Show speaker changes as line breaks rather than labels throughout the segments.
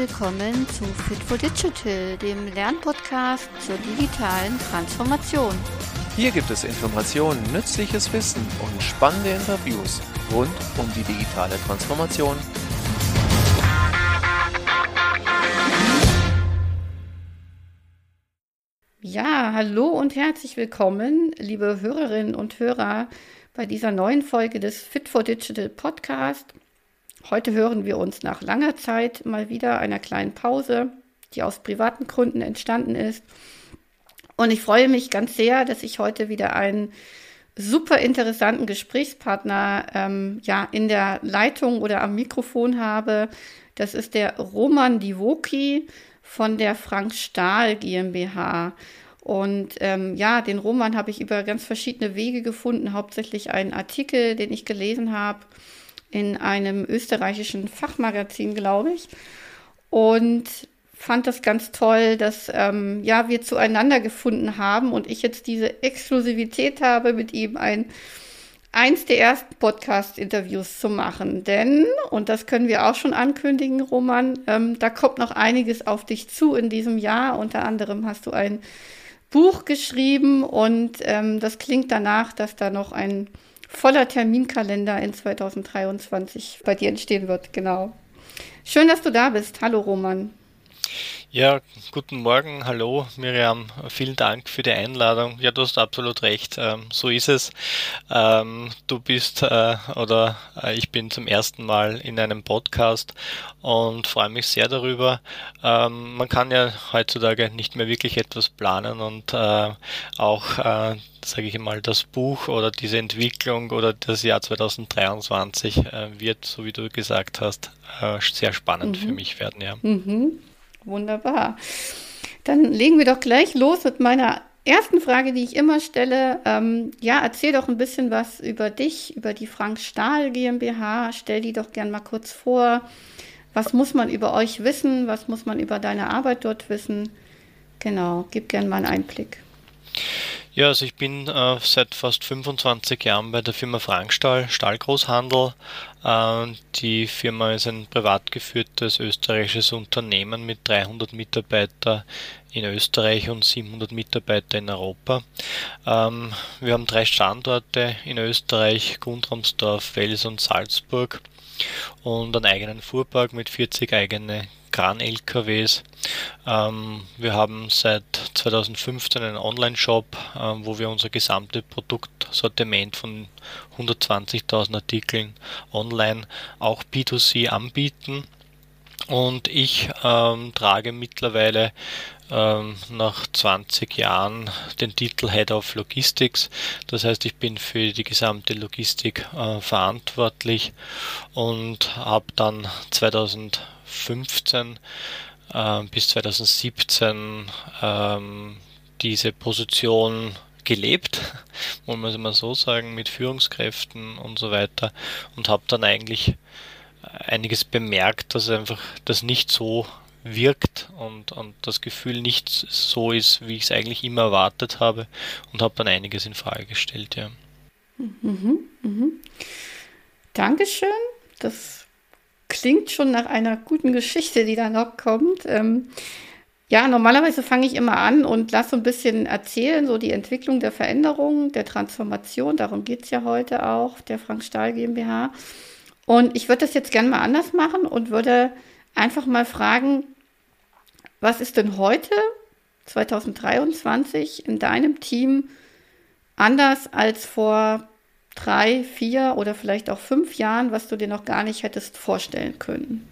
willkommen zu Fit for Digital, dem Lernpodcast zur digitalen Transformation.
Hier gibt es Informationen, nützliches Wissen und spannende Interviews rund um die digitale Transformation.
Ja, hallo und herzlich willkommen, liebe Hörerinnen und Hörer, bei dieser neuen Folge des Fit for Digital Podcast. Heute hören wir uns nach langer Zeit mal wieder einer kleinen Pause, die aus privaten Gründen entstanden ist. Und ich freue mich ganz sehr, dass ich heute wieder einen super interessanten Gesprächspartner ähm, ja, in der Leitung oder am Mikrofon habe. Das ist der Roman Divoki von der Frank Stahl GmbH. Und ähm, ja, den Roman habe ich über ganz verschiedene Wege gefunden, hauptsächlich einen Artikel, den ich gelesen habe in einem österreichischen Fachmagazin, glaube ich. Und fand das ganz toll, dass ähm, ja, wir zueinander gefunden haben und ich jetzt diese Exklusivität habe, mit ihm ein eins der ersten Podcast-Interviews zu machen. Denn, und das können wir auch schon ankündigen, Roman, ähm, da kommt noch einiges auf dich zu in diesem Jahr. Unter anderem hast du ein Buch geschrieben und ähm, das klingt danach, dass da noch ein voller Terminkalender in 2023 bei dir entstehen wird. Genau. Schön, dass du da bist. Hallo Roman.
Ja, guten Morgen, hallo Miriam, vielen Dank für die Einladung. Ja, du hast absolut recht, ähm, so ist es. Ähm, du bist äh, oder äh, ich bin zum ersten Mal in einem Podcast und freue mich sehr darüber. Ähm, man kann ja heutzutage nicht mehr wirklich etwas planen und äh, auch äh, sage ich mal, das Buch oder diese Entwicklung oder das Jahr 2023 äh, wird, so wie du gesagt hast, äh, sehr spannend mhm. für mich werden, ja.
Mhm. Wunderbar. Dann legen wir doch gleich los mit meiner ersten Frage, die ich immer stelle. Ähm, ja, erzähl doch ein bisschen was über dich, über die Frank Stahl GmbH. Stell die doch gern mal kurz vor. Was muss man über euch wissen? Was muss man über deine Arbeit dort wissen? Genau, gib gern mal einen Einblick.
Ja, also ich bin äh, seit fast 25 Jahren bei der Firma Frankstahl, Stahlgroßhandel. Äh, die Firma ist ein privat geführtes österreichisches Unternehmen mit 300 Mitarbeitern in Österreich und 700 Mitarbeiter in Europa. Ähm, wir haben drei Standorte in Österreich, Grundramsdorf, Wels und Salzburg und einen eigenen Fuhrpark mit 40 eigene Kran-LKWs. Ähm, wir haben seit 2015 einen Online-Shop, äh, wo wir unser gesamtes Produktsortiment von 120.000 Artikeln online auch B2C anbieten. Und ich ähm, trage mittlerweile ähm, nach 20 Jahren den Titel Head of Logistics. Das heißt, ich bin für die gesamte Logistik äh, verantwortlich und habe dann 2000 2015 äh, bis 2017 ähm, diese Position gelebt, wollen wir es mal so sagen, mit Führungskräften und so weiter und habe dann eigentlich einiges bemerkt, dass einfach das nicht so wirkt und, und das Gefühl nicht so ist, wie ich es eigentlich immer erwartet habe und habe dann einiges in Frage gestellt, ja.
Mhm, mhm. Dankeschön. Das klingt schon nach einer guten Geschichte, die da noch kommt. Ähm, ja, normalerweise fange ich immer an und lasse so ein bisschen erzählen, so die Entwicklung der Veränderung, der Transformation. Darum geht es ja heute auch, der Frank Stahl GmbH. Und ich würde das jetzt gerne mal anders machen und würde einfach mal fragen, was ist denn heute, 2023, in deinem Team anders als vor drei, vier oder vielleicht auch fünf Jahren, was du dir noch gar nicht hättest vorstellen können?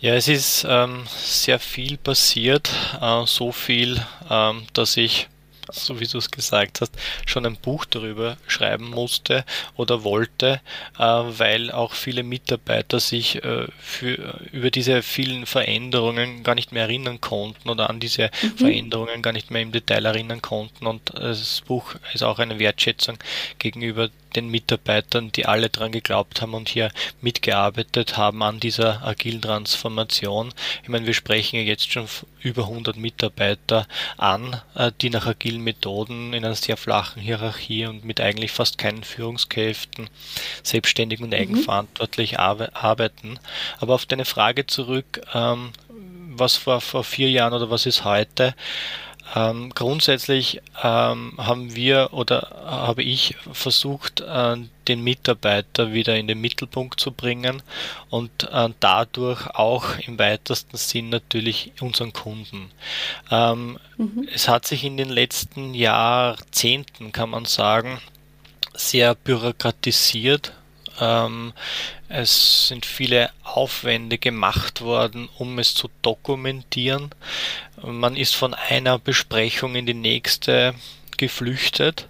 Ja, es ist ähm, sehr viel passiert, äh, so viel, ähm, dass ich so wie du es gesagt hast, schon ein Buch darüber schreiben musste oder wollte, äh, weil auch viele Mitarbeiter sich äh, für, über diese vielen Veränderungen gar nicht mehr erinnern konnten oder an diese mhm. Veränderungen gar nicht mehr im Detail erinnern konnten. Und das Buch ist auch eine Wertschätzung gegenüber den Mitarbeitern, die alle dran geglaubt haben und hier mitgearbeitet haben an dieser agilen Transformation. Ich meine, wir sprechen ja jetzt schon über 100 Mitarbeiter an, äh, die nach agilen Methoden in einer sehr flachen Hierarchie und mit eigentlich fast keinen Führungskräften selbstständig und mhm. eigenverantwortlich arbeiten. Aber auf deine Frage zurück, ähm, was war vor vier Jahren oder was ist heute? Ähm, grundsätzlich ähm, haben wir oder habe ich versucht, äh, den Mitarbeiter wieder in den Mittelpunkt zu bringen und äh, dadurch auch im weitesten Sinn natürlich unseren Kunden. Ähm, mhm. Es hat sich in den letzten Jahrzehnten, kann man sagen, sehr bürokratisiert ähm, es sind viele Aufwände gemacht worden, um es zu dokumentieren. Man ist von einer Besprechung in die nächste geflüchtet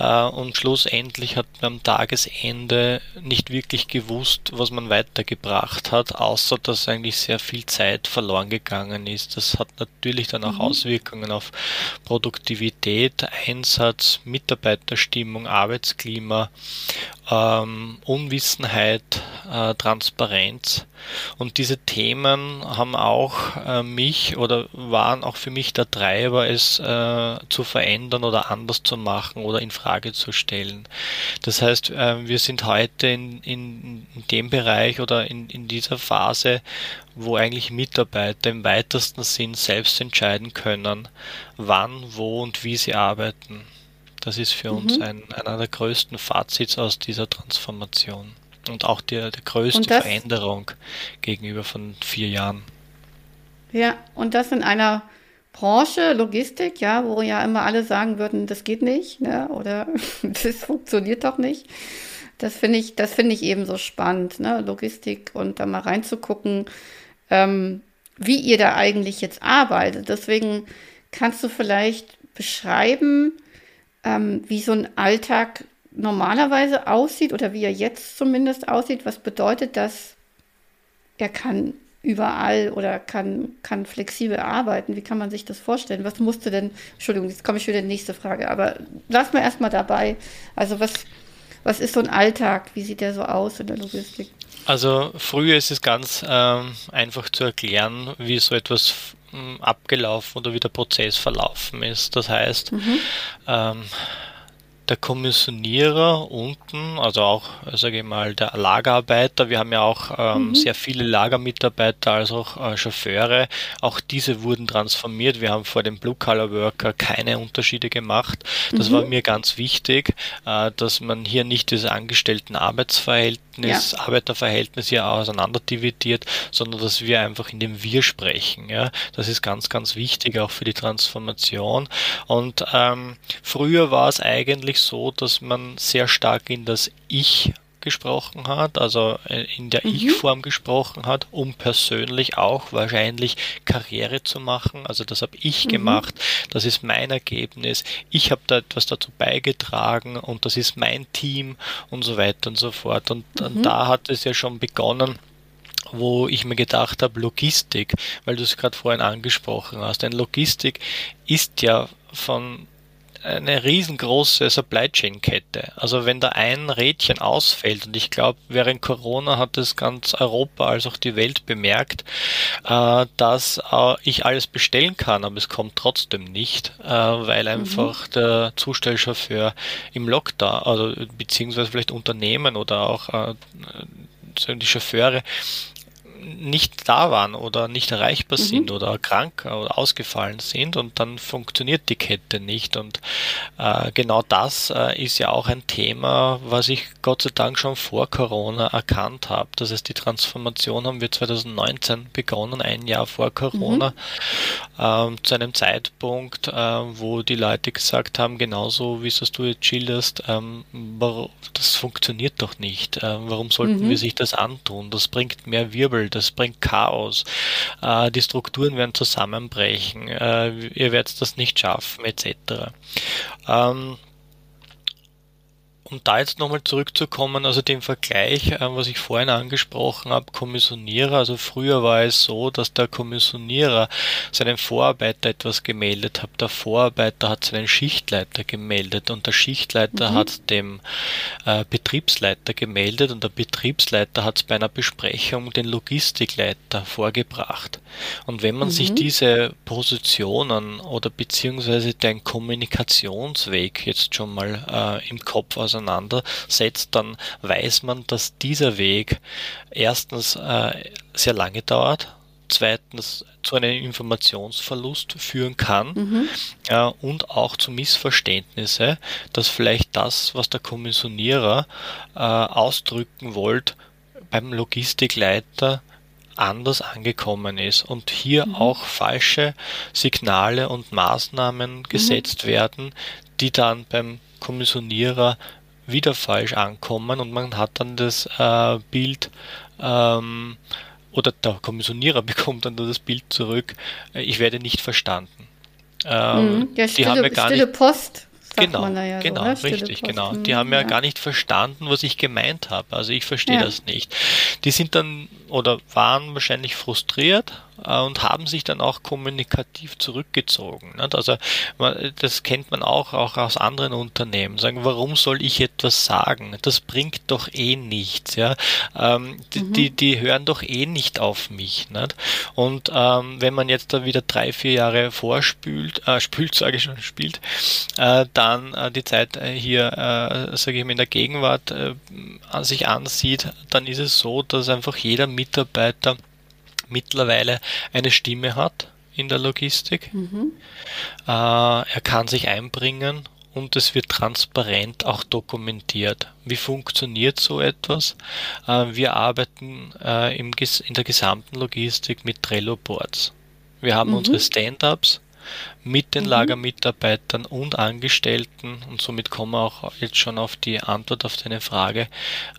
äh, und schlussendlich hat man am Tagesende nicht wirklich gewusst, was man weitergebracht hat, außer dass eigentlich sehr viel Zeit verloren gegangen ist. Das hat natürlich dann auch mhm. Auswirkungen auf Produktivität, Einsatz, Mitarbeiterstimmung, Arbeitsklima, ähm, Unwissenheit, äh, Transparenz. Und diese Themen haben auch äh, mich oder waren auch für mich der Treiber, es äh, zu verändern oder anders zu machen oder in Frage zu stellen. Das heißt, äh, wir sind heute in, in, in dem Bereich oder in, in dieser Phase, wo eigentlich Mitarbeiter im weitesten Sinn selbst entscheiden können, wann, wo und wie sie arbeiten. Das ist für mhm. uns ein, einer der größten Fazits aus dieser Transformation und auch der, der größte Veränderung gegenüber von vier Jahren.
Ja, und das in einer Branche, Logistik, ja, wo ja immer alle sagen würden, das geht nicht, ne, oder das funktioniert doch nicht. Das finde ich, das finde ich eben so spannend, ne, Logistik und da mal reinzugucken, ähm, wie ihr da eigentlich jetzt arbeitet. Deswegen kannst du vielleicht beschreiben, ähm, wie so ein Alltag normalerweise aussieht oder wie er jetzt zumindest aussieht. Was bedeutet das? Er kann überall oder kann, kann flexibel arbeiten. Wie kann man sich das vorstellen? Was musste denn, Entschuldigung, jetzt komme ich wieder in die nächste Frage, aber lass mal erstmal dabei. Also was, was ist so ein Alltag? Wie sieht der so aus in der Logistik?
Also früher ist es ganz ähm, einfach zu erklären, wie so etwas abgelaufen oder wie der Prozess verlaufen ist. Das heißt, mhm. ähm, der Kommissionierer unten, also auch, sage ich mal, der Lagerarbeiter, wir haben ja auch ähm, mhm. sehr viele Lagermitarbeiter, als auch äh, Chauffeure, auch diese wurden transformiert. Wir haben vor dem Blue-Collar-Worker keine Unterschiede gemacht. Das mhm. war mir ganz wichtig, äh, dass man hier nicht diese angestellten Arbeitsverhältnis, ja. Arbeiterverhältnis hier auseinander dividiert, sondern dass wir einfach in dem Wir sprechen. Ja? Das ist ganz, ganz wichtig auch für die Transformation. Und ähm, früher war es eigentlich so, dass man sehr stark in das Ich gesprochen hat, also äh, in der mhm. Ich-Form gesprochen hat, um persönlich auch wahrscheinlich Karriere zu machen. Also das habe ich mhm. gemacht, das ist mein Ergebnis, ich habe da etwas dazu beigetragen und das ist mein Team und so weiter und so fort. Und, mhm. und da hat es ja schon begonnen, wo ich mir gedacht habe, Logistik, weil du es gerade vorhin angesprochen hast. Denn Logistik ist ja von eine riesengroße Supply Chain Kette. Also wenn da ein Rädchen ausfällt, und ich glaube, während Corona hat es ganz Europa als auch die Welt bemerkt, äh, dass äh, ich alles bestellen kann, aber es kommt trotzdem nicht, äh, weil mhm. einfach mhm. der Zustellchauffeur im Lockdown, also beziehungsweise vielleicht Unternehmen oder auch äh, die Chauffeure nicht da waren oder nicht erreichbar mhm. sind oder krank oder ausgefallen sind und dann funktioniert die Kette nicht. Und äh, genau das äh, ist ja auch ein Thema, was ich Gott sei Dank schon vor Corona erkannt habe. Das heißt, die Transformation haben wir 2019 begonnen, ein Jahr vor Corona, mhm. ähm, zu einem Zeitpunkt, äh, wo die Leute gesagt haben, genauso wie es du jetzt schilderst, ähm, das funktioniert doch nicht. Äh, warum sollten mhm. wir sich das antun? Das bringt mehr Wirbel das bringt Chaos, äh, die Strukturen werden zusammenbrechen, äh, ihr werdet das nicht schaffen, etc. Ähm, um da jetzt nochmal zurückzukommen, also den Vergleich, äh, was ich vorhin angesprochen habe, Kommissionierer, also früher war es so, dass der Kommissionierer seinen Vorarbeiter etwas gemeldet hat, der Vorarbeiter hat seinen Schichtleiter gemeldet und der Schichtleiter mhm. hat dem äh, Betriebsleiter gemeldet und der Betriebsleiter hat es bei einer Besprechung den Logistikleiter vorgebracht. Und wenn man mhm. sich diese Positionen oder beziehungsweise den Kommunikationsweg jetzt schon mal äh, im Kopf auseinandersetzt, dann weiß man, dass dieser Weg erstens äh, sehr lange dauert, zweitens zu einem Informationsverlust führen kann mhm. äh, und auch zu Missverständnisse, dass vielleicht das, was der Kommissionierer äh, ausdrücken wollte, beim Logistikleiter anders angekommen ist und hier mhm. auch falsche Signale und Maßnahmen mhm. gesetzt mhm. werden, die dann beim Kommissionierer wieder falsch ankommen und man hat dann das äh, Bild ähm, oder der Kommissionierer bekommt dann das Bild zurück, äh, ich werde nicht verstanden.
Ähm, mhm. ja, stille, die haben ja gar stille nicht, Post
genau, ja genau, so, ne? richtig, genau. Die haben ja, ja, gar nicht verstanden, was ich gemeint habe. Also ich verstehe ja. das nicht. Die sind dann oder waren wahrscheinlich frustriert äh, und haben sich dann auch kommunikativ zurückgezogen. Nicht? Also das kennt man auch, auch aus anderen Unternehmen. Sagen, warum soll ich etwas sagen? Das bringt doch eh nichts. Ja? Ähm, mhm. die, die hören doch eh nicht auf mich. Nicht? Und ähm, wenn man jetzt da wieder drei, vier Jahre vorspült, äh, spült, sage ich schon, spielt, äh, dann äh, die Zeit äh, hier, äh, sage ich mal, in der Gegenwart äh, sich ansieht, dann ist es so, dass einfach jeder Mitarbeiter mittlerweile eine Stimme hat in der Logistik. Mhm. Äh, er kann sich einbringen und es wird transparent auch dokumentiert. Wie funktioniert so etwas? Äh, wir arbeiten äh, im, in der gesamten Logistik mit Trello-Boards. Wir haben mhm. unsere Stand-ups, mit den mhm. Lagermitarbeitern und Angestellten und somit kommen wir auch jetzt schon auf die Antwort auf deine Frage, äh,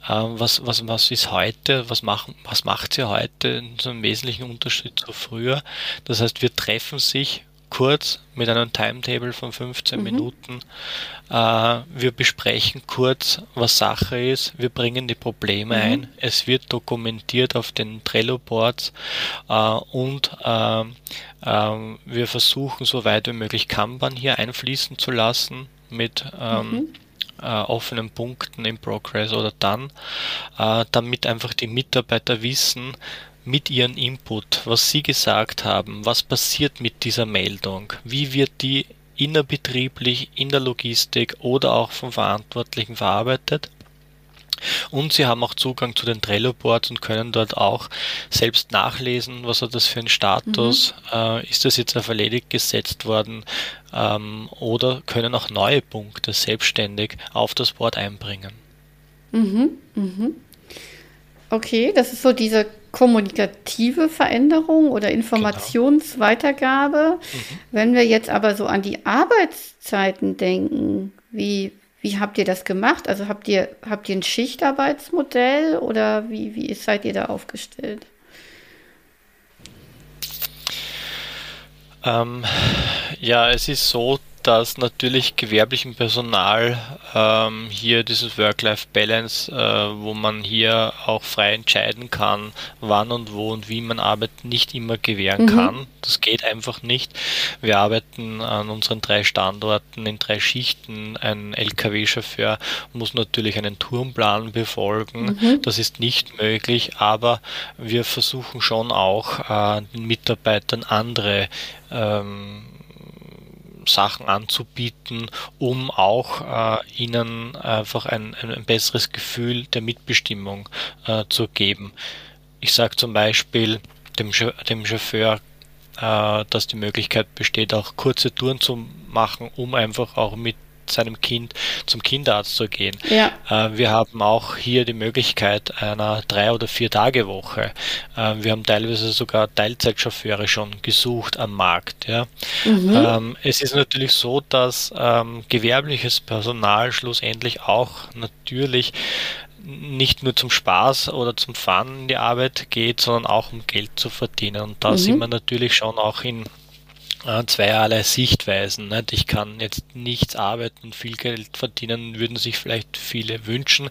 was, was, was ist heute, was, machen, was macht sie heute, so einen wesentlichen Unterschied zu früher. Das heißt, wir treffen sich kurz mit einem Timetable von 15 mhm. Minuten. Äh, wir besprechen kurz, was Sache ist. Wir bringen die Probleme mhm. ein. Es wird dokumentiert auf den Trello-Boards äh, und äh, wir versuchen, so weit wie möglich Kanban hier einfließen zu lassen mit ähm, mhm. Äh, offenen Punkten im Progress oder dann, äh, damit einfach die Mitarbeiter wissen, mit ihrem Input, was Sie gesagt haben, was passiert mit dieser Meldung, wie wird die innerbetrieblich in der Logistik oder auch vom Verantwortlichen verarbeitet. Und Sie haben auch Zugang zu den Trello-Boards und können dort auch selbst nachlesen, was hat das für ein Status, mhm. äh, ist das jetzt auf erledigt gesetzt worden ähm, oder können auch neue Punkte selbstständig auf das Board einbringen.
Mhm. Mhm. Okay, das ist so diese kommunikative Veränderung oder Informationsweitergabe. Genau. Mhm. Wenn wir jetzt aber so an die Arbeitszeiten denken, wie, wie habt ihr das gemacht? Also habt ihr, habt ihr ein Schichtarbeitsmodell oder wie, wie seid ihr da aufgestellt?
Ähm, ja, es ist so, dass natürlich gewerblichem Personal ähm, hier dieses Work-Life-Balance, äh, wo man hier auch frei entscheiden kann, wann und wo und wie man arbeitet, nicht immer gewähren mhm. kann. Das geht einfach nicht. Wir arbeiten an unseren drei Standorten in drei Schichten. Ein Lkw-Chauffeur muss natürlich einen Turmplan befolgen. Mhm. Das ist nicht möglich, aber wir versuchen schon auch äh, den Mitarbeitern andere ähm, Sachen anzubieten, um auch äh, ihnen einfach ein, ein, ein, besseres Gefühl der Mitbestimmung äh, zu geben. Ich sage zum Beispiel dem, dem Chauffeur, äh, dass die Möglichkeit besteht, auch kurze Touren zu machen, um einfach auch mit seinem Kind zum Kinderarzt zu gehen. Ja. Äh, wir haben auch hier die Möglichkeit einer drei oder vier Tage Woche. Äh, wir haben teilweise sogar Teilzeitchauffeure schon gesucht am Markt. Ja. Mhm. Ähm, es ist natürlich so, dass ähm, gewerbliches Personal schlussendlich auch natürlich nicht nur zum Spaß oder zum Fun in die Arbeit geht, sondern auch um Geld zu verdienen. Und da mhm. sind wir natürlich schon auch in zweierlei Sichtweisen. Nicht? Ich kann jetzt nichts arbeiten, viel Geld verdienen, würden sich vielleicht viele wünschen.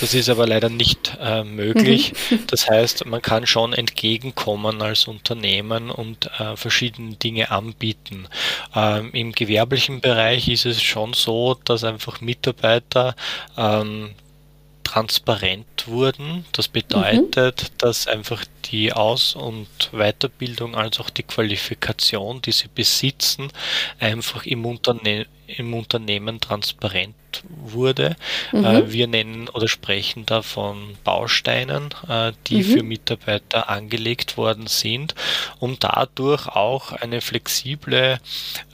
Das ist aber leider nicht äh, möglich. Mhm. Das heißt, man kann schon entgegenkommen als Unternehmen und äh, verschiedene Dinge anbieten. Ähm, Im gewerblichen Bereich ist es schon so, dass einfach Mitarbeiter ähm, transparent wurden. Das bedeutet, mhm. dass einfach die Aus- und Weiterbildung als auch die Qualifikation, die sie besitzen, einfach im, Unterne im Unternehmen transparent wurde. Mhm. Äh, wir nennen oder sprechen da von Bausteinen, äh, die mhm. für Mitarbeiter angelegt worden sind, um dadurch auch eine flexible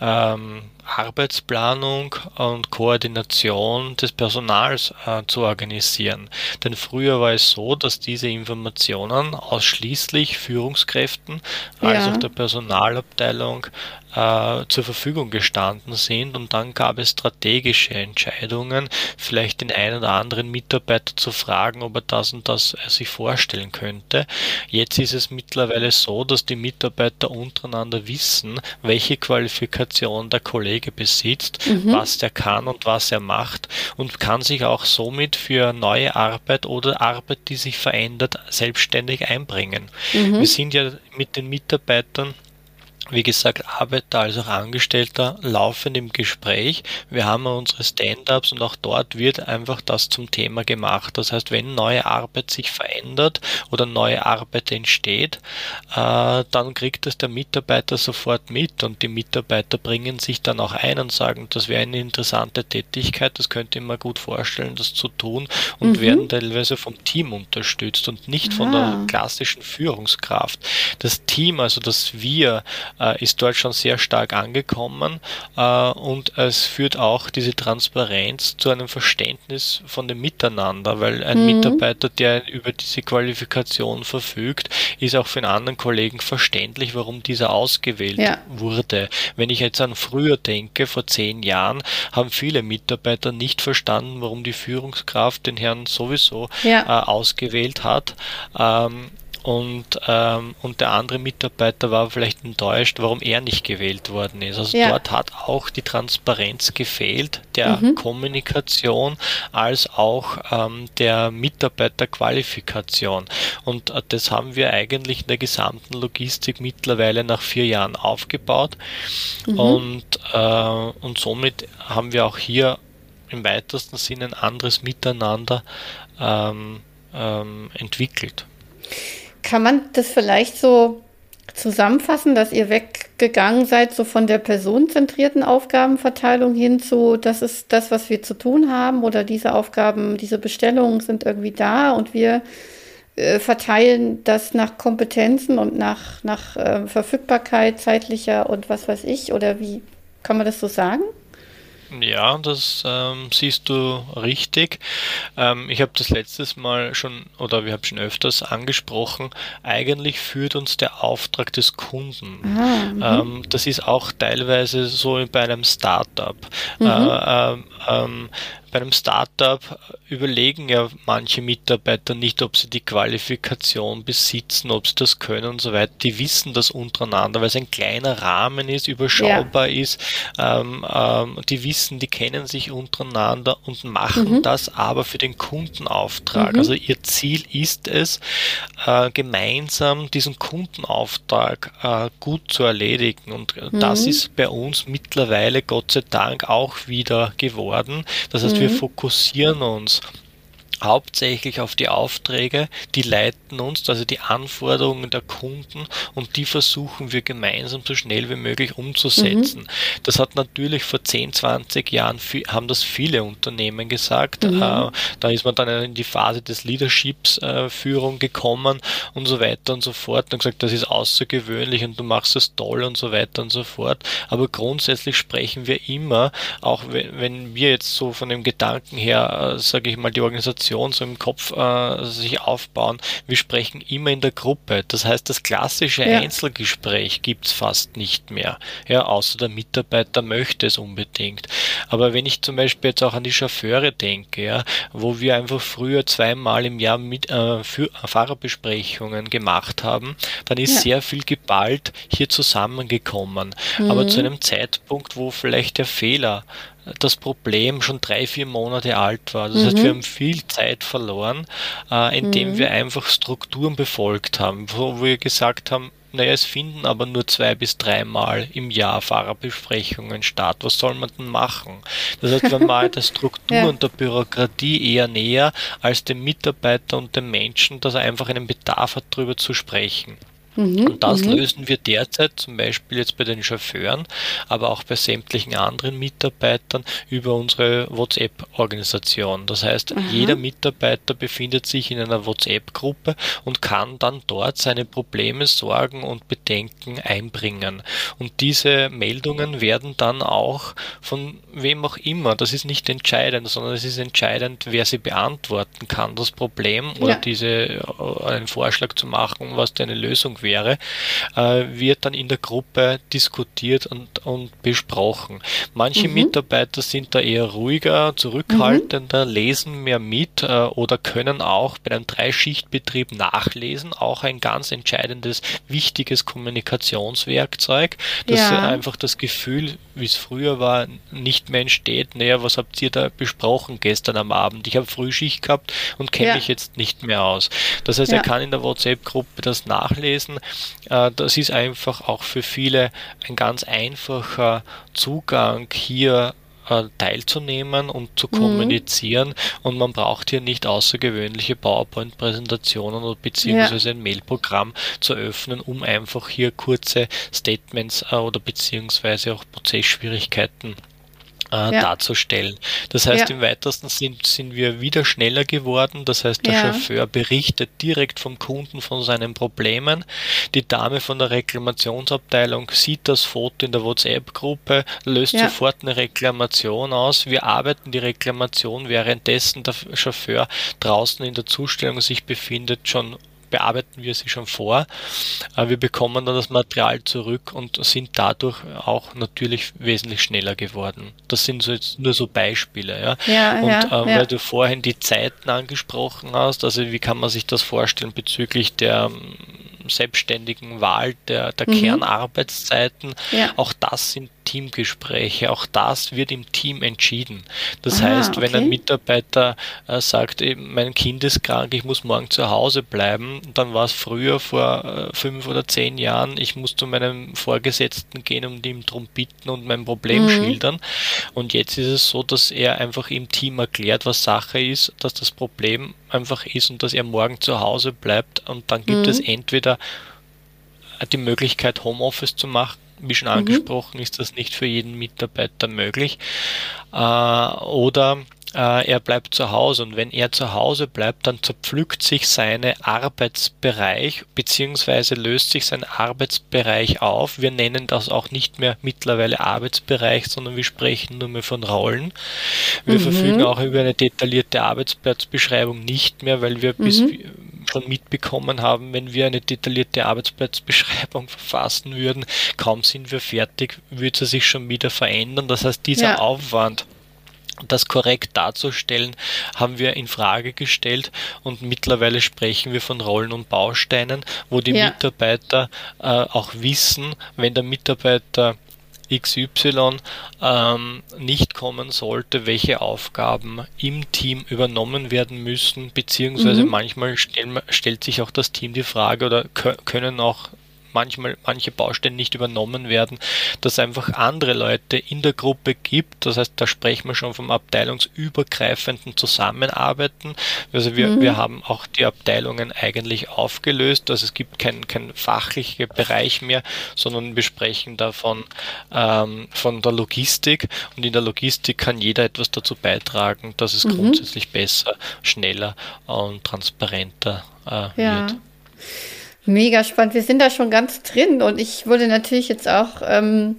ähm, Arbeitsplanung und Koordination des Personals äh, zu organisieren. Denn früher war es so, dass diese Informationen ausschließlich Führungskräften ja. als auch der Personalabteilung äh, zur Verfügung gestanden sind und dann gab es strategische Entscheidungen, vielleicht den einen oder anderen Mitarbeiter zu fragen, ob er das und das sich vorstellen könnte. Jetzt ist es mittlerweile so, dass die Mitarbeiter untereinander wissen, welche Qualifikation der Kollege besitzt, mhm. was der kann und was er macht und kann sich auch somit für neue Arbeit oder Arbeit, die sich verändert, selbstständig einbringen. Mhm. Wir sind ja mit den Mitarbeitern wie gesagt, Arbeiter als auch Angestellter laufend im Gespräch. Wir haben unsere Stand-ups und auch dort wird einfach das zum Thema gemacht. Das heißt, wenn neue Arbeit sich verändert oder neue Arbeit entsteht, äh, dann kriegt es der Mitarbeiter sofort mit und die Mitarbeiter bringen sich dann auch ein und sagen, das wäre eine interessante Tätigkeit, das könnte ich mir gut vorstellen, das zu tun und mhm. werden teilweise vom Team unterstützt und nicht von der ah. klassischen Führungskraft. Das Team, also das Wir, ist dort schon sehr stark angekommen äh, und es führt auch diese Transparenz zu einem Verständnis von dem Miteinander, weil ein mhm. Mitarbeiter, der über diese Qualifikation verfügt, ist auch für einen anderen Kollegen verständlich, warum dieser ausgewählt ja. wurde. Wenn ich jetzt an früher denke, vor zehn Jahren, haben viele Mitarbeiter nicht verstanden, warum die Führungskraft den Herrn sowieso ja. äh, ausgewählt hat. Ähm, und, ähm, und der andere Mitarbeiter war vielleicht enttäuscht, warum er nicht gewählt worden ist. Also ja. dort hat auch die Transparenz gefehlt, der mhm. Kommunikation als auch ähm, der Mitarbeiterqualifikation. Und äh, das haben wir eigentlich in der gesamten Logistik mittlerweile nach vier Jahren aufgebaut. Mhm. Und, äh, und somit haben wir auch hier im weitesten Sinne ein anderes Miteinander ähm, ähm, entwickelt.
Kann man das vielleicht so zusammenfassen, dass ihr weggegangen seid, so von der personenzentrierten Aufgabenverteilung hin zu, das ist das, was wir zu tun haben oder diese Aufgaben, diese Bestellungen sind irgendwie da und wir äh, verteilen das nach Kompetenzen und nach, nach äh, Verfügbarkeit zeitlicher und was weiß ich oder wie kann man das so sagen?
Ja, das ähm, siehst du richtig. Ähm, ich habe das letztes Mal schon oder wir haben schon öfters angesprochen. Eigentlich führt uns der Auftrag des Kunden. Ah, mhm. ähm, das ist auch teilweise so bei einem Startup. Mhm. Äh, ähm, ähm, bei einem Startup überlegen ja manche Mitarbeiter nicht, ob sie die Qualifikation besitzen, ob sie das können und so weiter. Die wissen das untereinander, weil es ein kleiner Rahmen ist, überschaubar ja. ist. Ähm, ähm, die wissen, die kennen sich untereinander und machen mhm. das aber für den Kundenauftrag. Mhm. Also ihr Ziel ist es, äh, gemeinsam diesen Kundenauftrag äh, gut zu erledigen. Und mhm. das ist bei uns mittlerweile Gott sei Dank auch wieder geworden. Das heißt, wir mhm. fokussieren uns hauptsächlich auf die Aufträge, die leiten uns, also die Anforderungen der Kunden und die versuchen wir gemeinsam so schnell wie möglich umzusetzen. Mhm. Das hat natürlich vor 10, 20 Jahren, haben das viele Unternehmen gesagt. Mhm. Äh, da ist man dann in die Phase des Leaderships äh, Führung gekommen und so weiter und so fort und gesagt, das ist außergewöhnlich und du machst es toll und so weiter und so fort. Aber grundsätzlich sprechen wir immer, auch wenn wir jetzt so von dem Gedanken her, äh, sage ich mal, die Organisation Situation so im Kopf äh, sich aufbauen. Wir sprechen immer in der Gruppe. Das heißt, das klassische ja. Einzelgespräch gibt's fast nicht mehr. Ja, außer der Mitarbeiter möchte es unbedingt. Aber wenn ich zum Beispiel jetzt auch an die Chauffeure denke, ja, wo wir einfach früher zweimal im Jahr mit äh, für Fahrerbesprechungen gemacht haben, dann ist ja. sehr viel geballt hier zusammengekommen. Mhm. Aber zu einem Zeitpunkt, wo vielleicht der Fehler das Problem schon drei, vier Monate alt war. Das mhm. heißt, wir haben viel Zeit verloren, äh, indem mhm. wir einfach Strukturen befolgt haben, wo wir gesagt haben, naja, es finden aber nur zwei bis dreimal im Jahr Fahrerbesprechungen statt. Was soll man denn machen? Das heißt, wir mal der Struktur ja. und der Bürokratie eher näher als dem Mitarbeiter und dem Menschen, dass er einfach einen Bedarf hat, darüber zu sprechen. Mhm, und das mhm. lösen wir derzeit zum Beispiel jetzt bei den Chauffeuren, aber auch bei sämtlichen anderen Mitarbeitern über unsere WhatsApp-Organisation. Das heißt, Aha. jeder Mitarbeiter befindet sich in einer WhatsApp-Gruppe und kann dann dort seine Probleme, Sorgen und Bedenken einbringen. Und diese Meldungen werden dann auch von wem auch immer, das ist nicht entscheidend, sondern es ist entscheidend, wer sie beantworten kann, das Problem oder ja. diese, äh, einen Vorschlag zu machen, was eine Lösung wäre wäre, äh, wird dann in der Gruppe diskutiert und, und besprochen. Manche mhm. Mitarbeiter sind da eher ruhiger, zurückhaltender, mhm. lesen mehr mit äh, oder können auch bei einem Dreischichtbetrieb nachlesen, auch ein ganz entscheidendes, wichtiges Kommunikationswerkzeug, dass ja. einfach das Gefühl, wie es früher war, nicht mehr entsteht, naja, was habt ihr da besprochen gestern am Abend? Ich habe Frühschicht gehabt und kenne ja. mich jetzt nicht mehr aus. Das heißt, ja. er kann in der WhatsApp-Gruppe das nachlesen, äh, das ist einfach auch für viele ein ganz einfacher Zugang hier äh, teilzunehmen und zu mhm. kommunizieren mhm. und man braucht hier nicht außergewöhnliche PowerPoint-Präsentationen oder beziehungsweise ja. ein Mailprogramm zu öffnen, um einfach hier kurze Statements äh, oder beziehungsweise auch Prozessschwierigkeiten äh, ja. darzustellen. Das heißt, ja. im weitesten sind, sind wir wieder schneller geworden. Das heißt, der ja. Chauffeur berichtet direkt vom Kunden von seinen Problemen. Die Dame von der Reklamationsabteilung sieht das Foto in der WhatsApp-Gruppe, löst sofort eine Reklamation aus. Wir arbeiten die Reklamation, währenddessen der Chauffeur draußen in der Zustellung sich befindet, schon bearbeiten wir sie schon vor. Wir bekommen dann das Material zurück und sind dadurch auch natürlich wesentlich schneller geworden. Das sind so jetzt nur so Beispiele. Ja? ja und ja, äh, ja. weil du vorhin die Zeiten angesprochen hast, also wie kann man sich das vorstellen bezüglich der ähm, selbstständigen Wahl der, der mhm. Kernarbeitszeiten. Ja. Auch das sind Teamgespräche. Auch das wird im Team entschieden. Das Aha, heißt, wenn okay. ein Mitarbeiter äh, sagt, mein Kind ist krank, ich muss morgen zu Hause bleiben, dann war es früher vor äh, fünf oder zehn Jahren, ich muss zu meinem Vorgesetzten gehen und ihm darum bitten und mein Problem mhm. schildern. Und jetzt ist es so, dass er einfach im Team erklärt, was Sache ist, dass das Problem einfach ist und dass er morgen zu Hause bleibt und dann gibt mhm. es entweder die Möglichkeit, Homeoffice zu machen wie schon mhm. angesprochen, ist das nicht für jeden Mitarbeiter möglich. Äh, oder äh, er bleibt zu Hause und wenn er zu Hause bleibt, dann zerpflückt sich sein Arbeitsbereich beziehungsweise löst sich sein Arbeitsbereich auf. Wir nennen das auch nicht mehr mittlerweile Arbeitsbereich, sondern wir sprechen nur mehr von Rollen. Wir mhm. verfügen auch über eine detaillierte Arbeitsplatzbeschreibung nicht mehr, weil wir mhm. bis schon mitbekommen haben, wenn wir eine detaillierte Arbeitsplatzbeschreibung verfassen würden, kaum sind wir fertig, würde sie sich schon wieder verändern. Das heißt, dieser ja. Aufwand, das korrekt darzustellen, haben wir in Frage gestellt und mittlerweile sprechen wir von Rollen und Bausteinen, wo die ja. Mitarbeiter äh, auch wissen, wenn der Mitarbeiter XY ähm, nicht kommen sollte, welche Aufgaben im Team übernommen werden müssen, beziehungsweise mhm. manchmal stell, stellt sich auch das Team die Frage oder können auch manchmal manche Baustellen nicht übernommen werden, dass es einfach andere Leute in der Gruppe gibt. Das heißt, da sprechen wir schon vom abteilungsübergreifenden Zusammenarbeiten. Also wir, mhm. wir haben auch die Abteilungen eigentlich aufgelöst. Also es gibt keinen kein fachlicher Bereich mehr, sondern wir sprechen davon ähm, von der Logistik. Und in der Logistik kann jeder etwas dazu beitragen, dass es mhm. grundsätzlich besser, schneller und transparenter äh, ja. wird.
Mega spannend. Wir sind da schon ganz drin und ich würde natürlich jetzt auch ähm,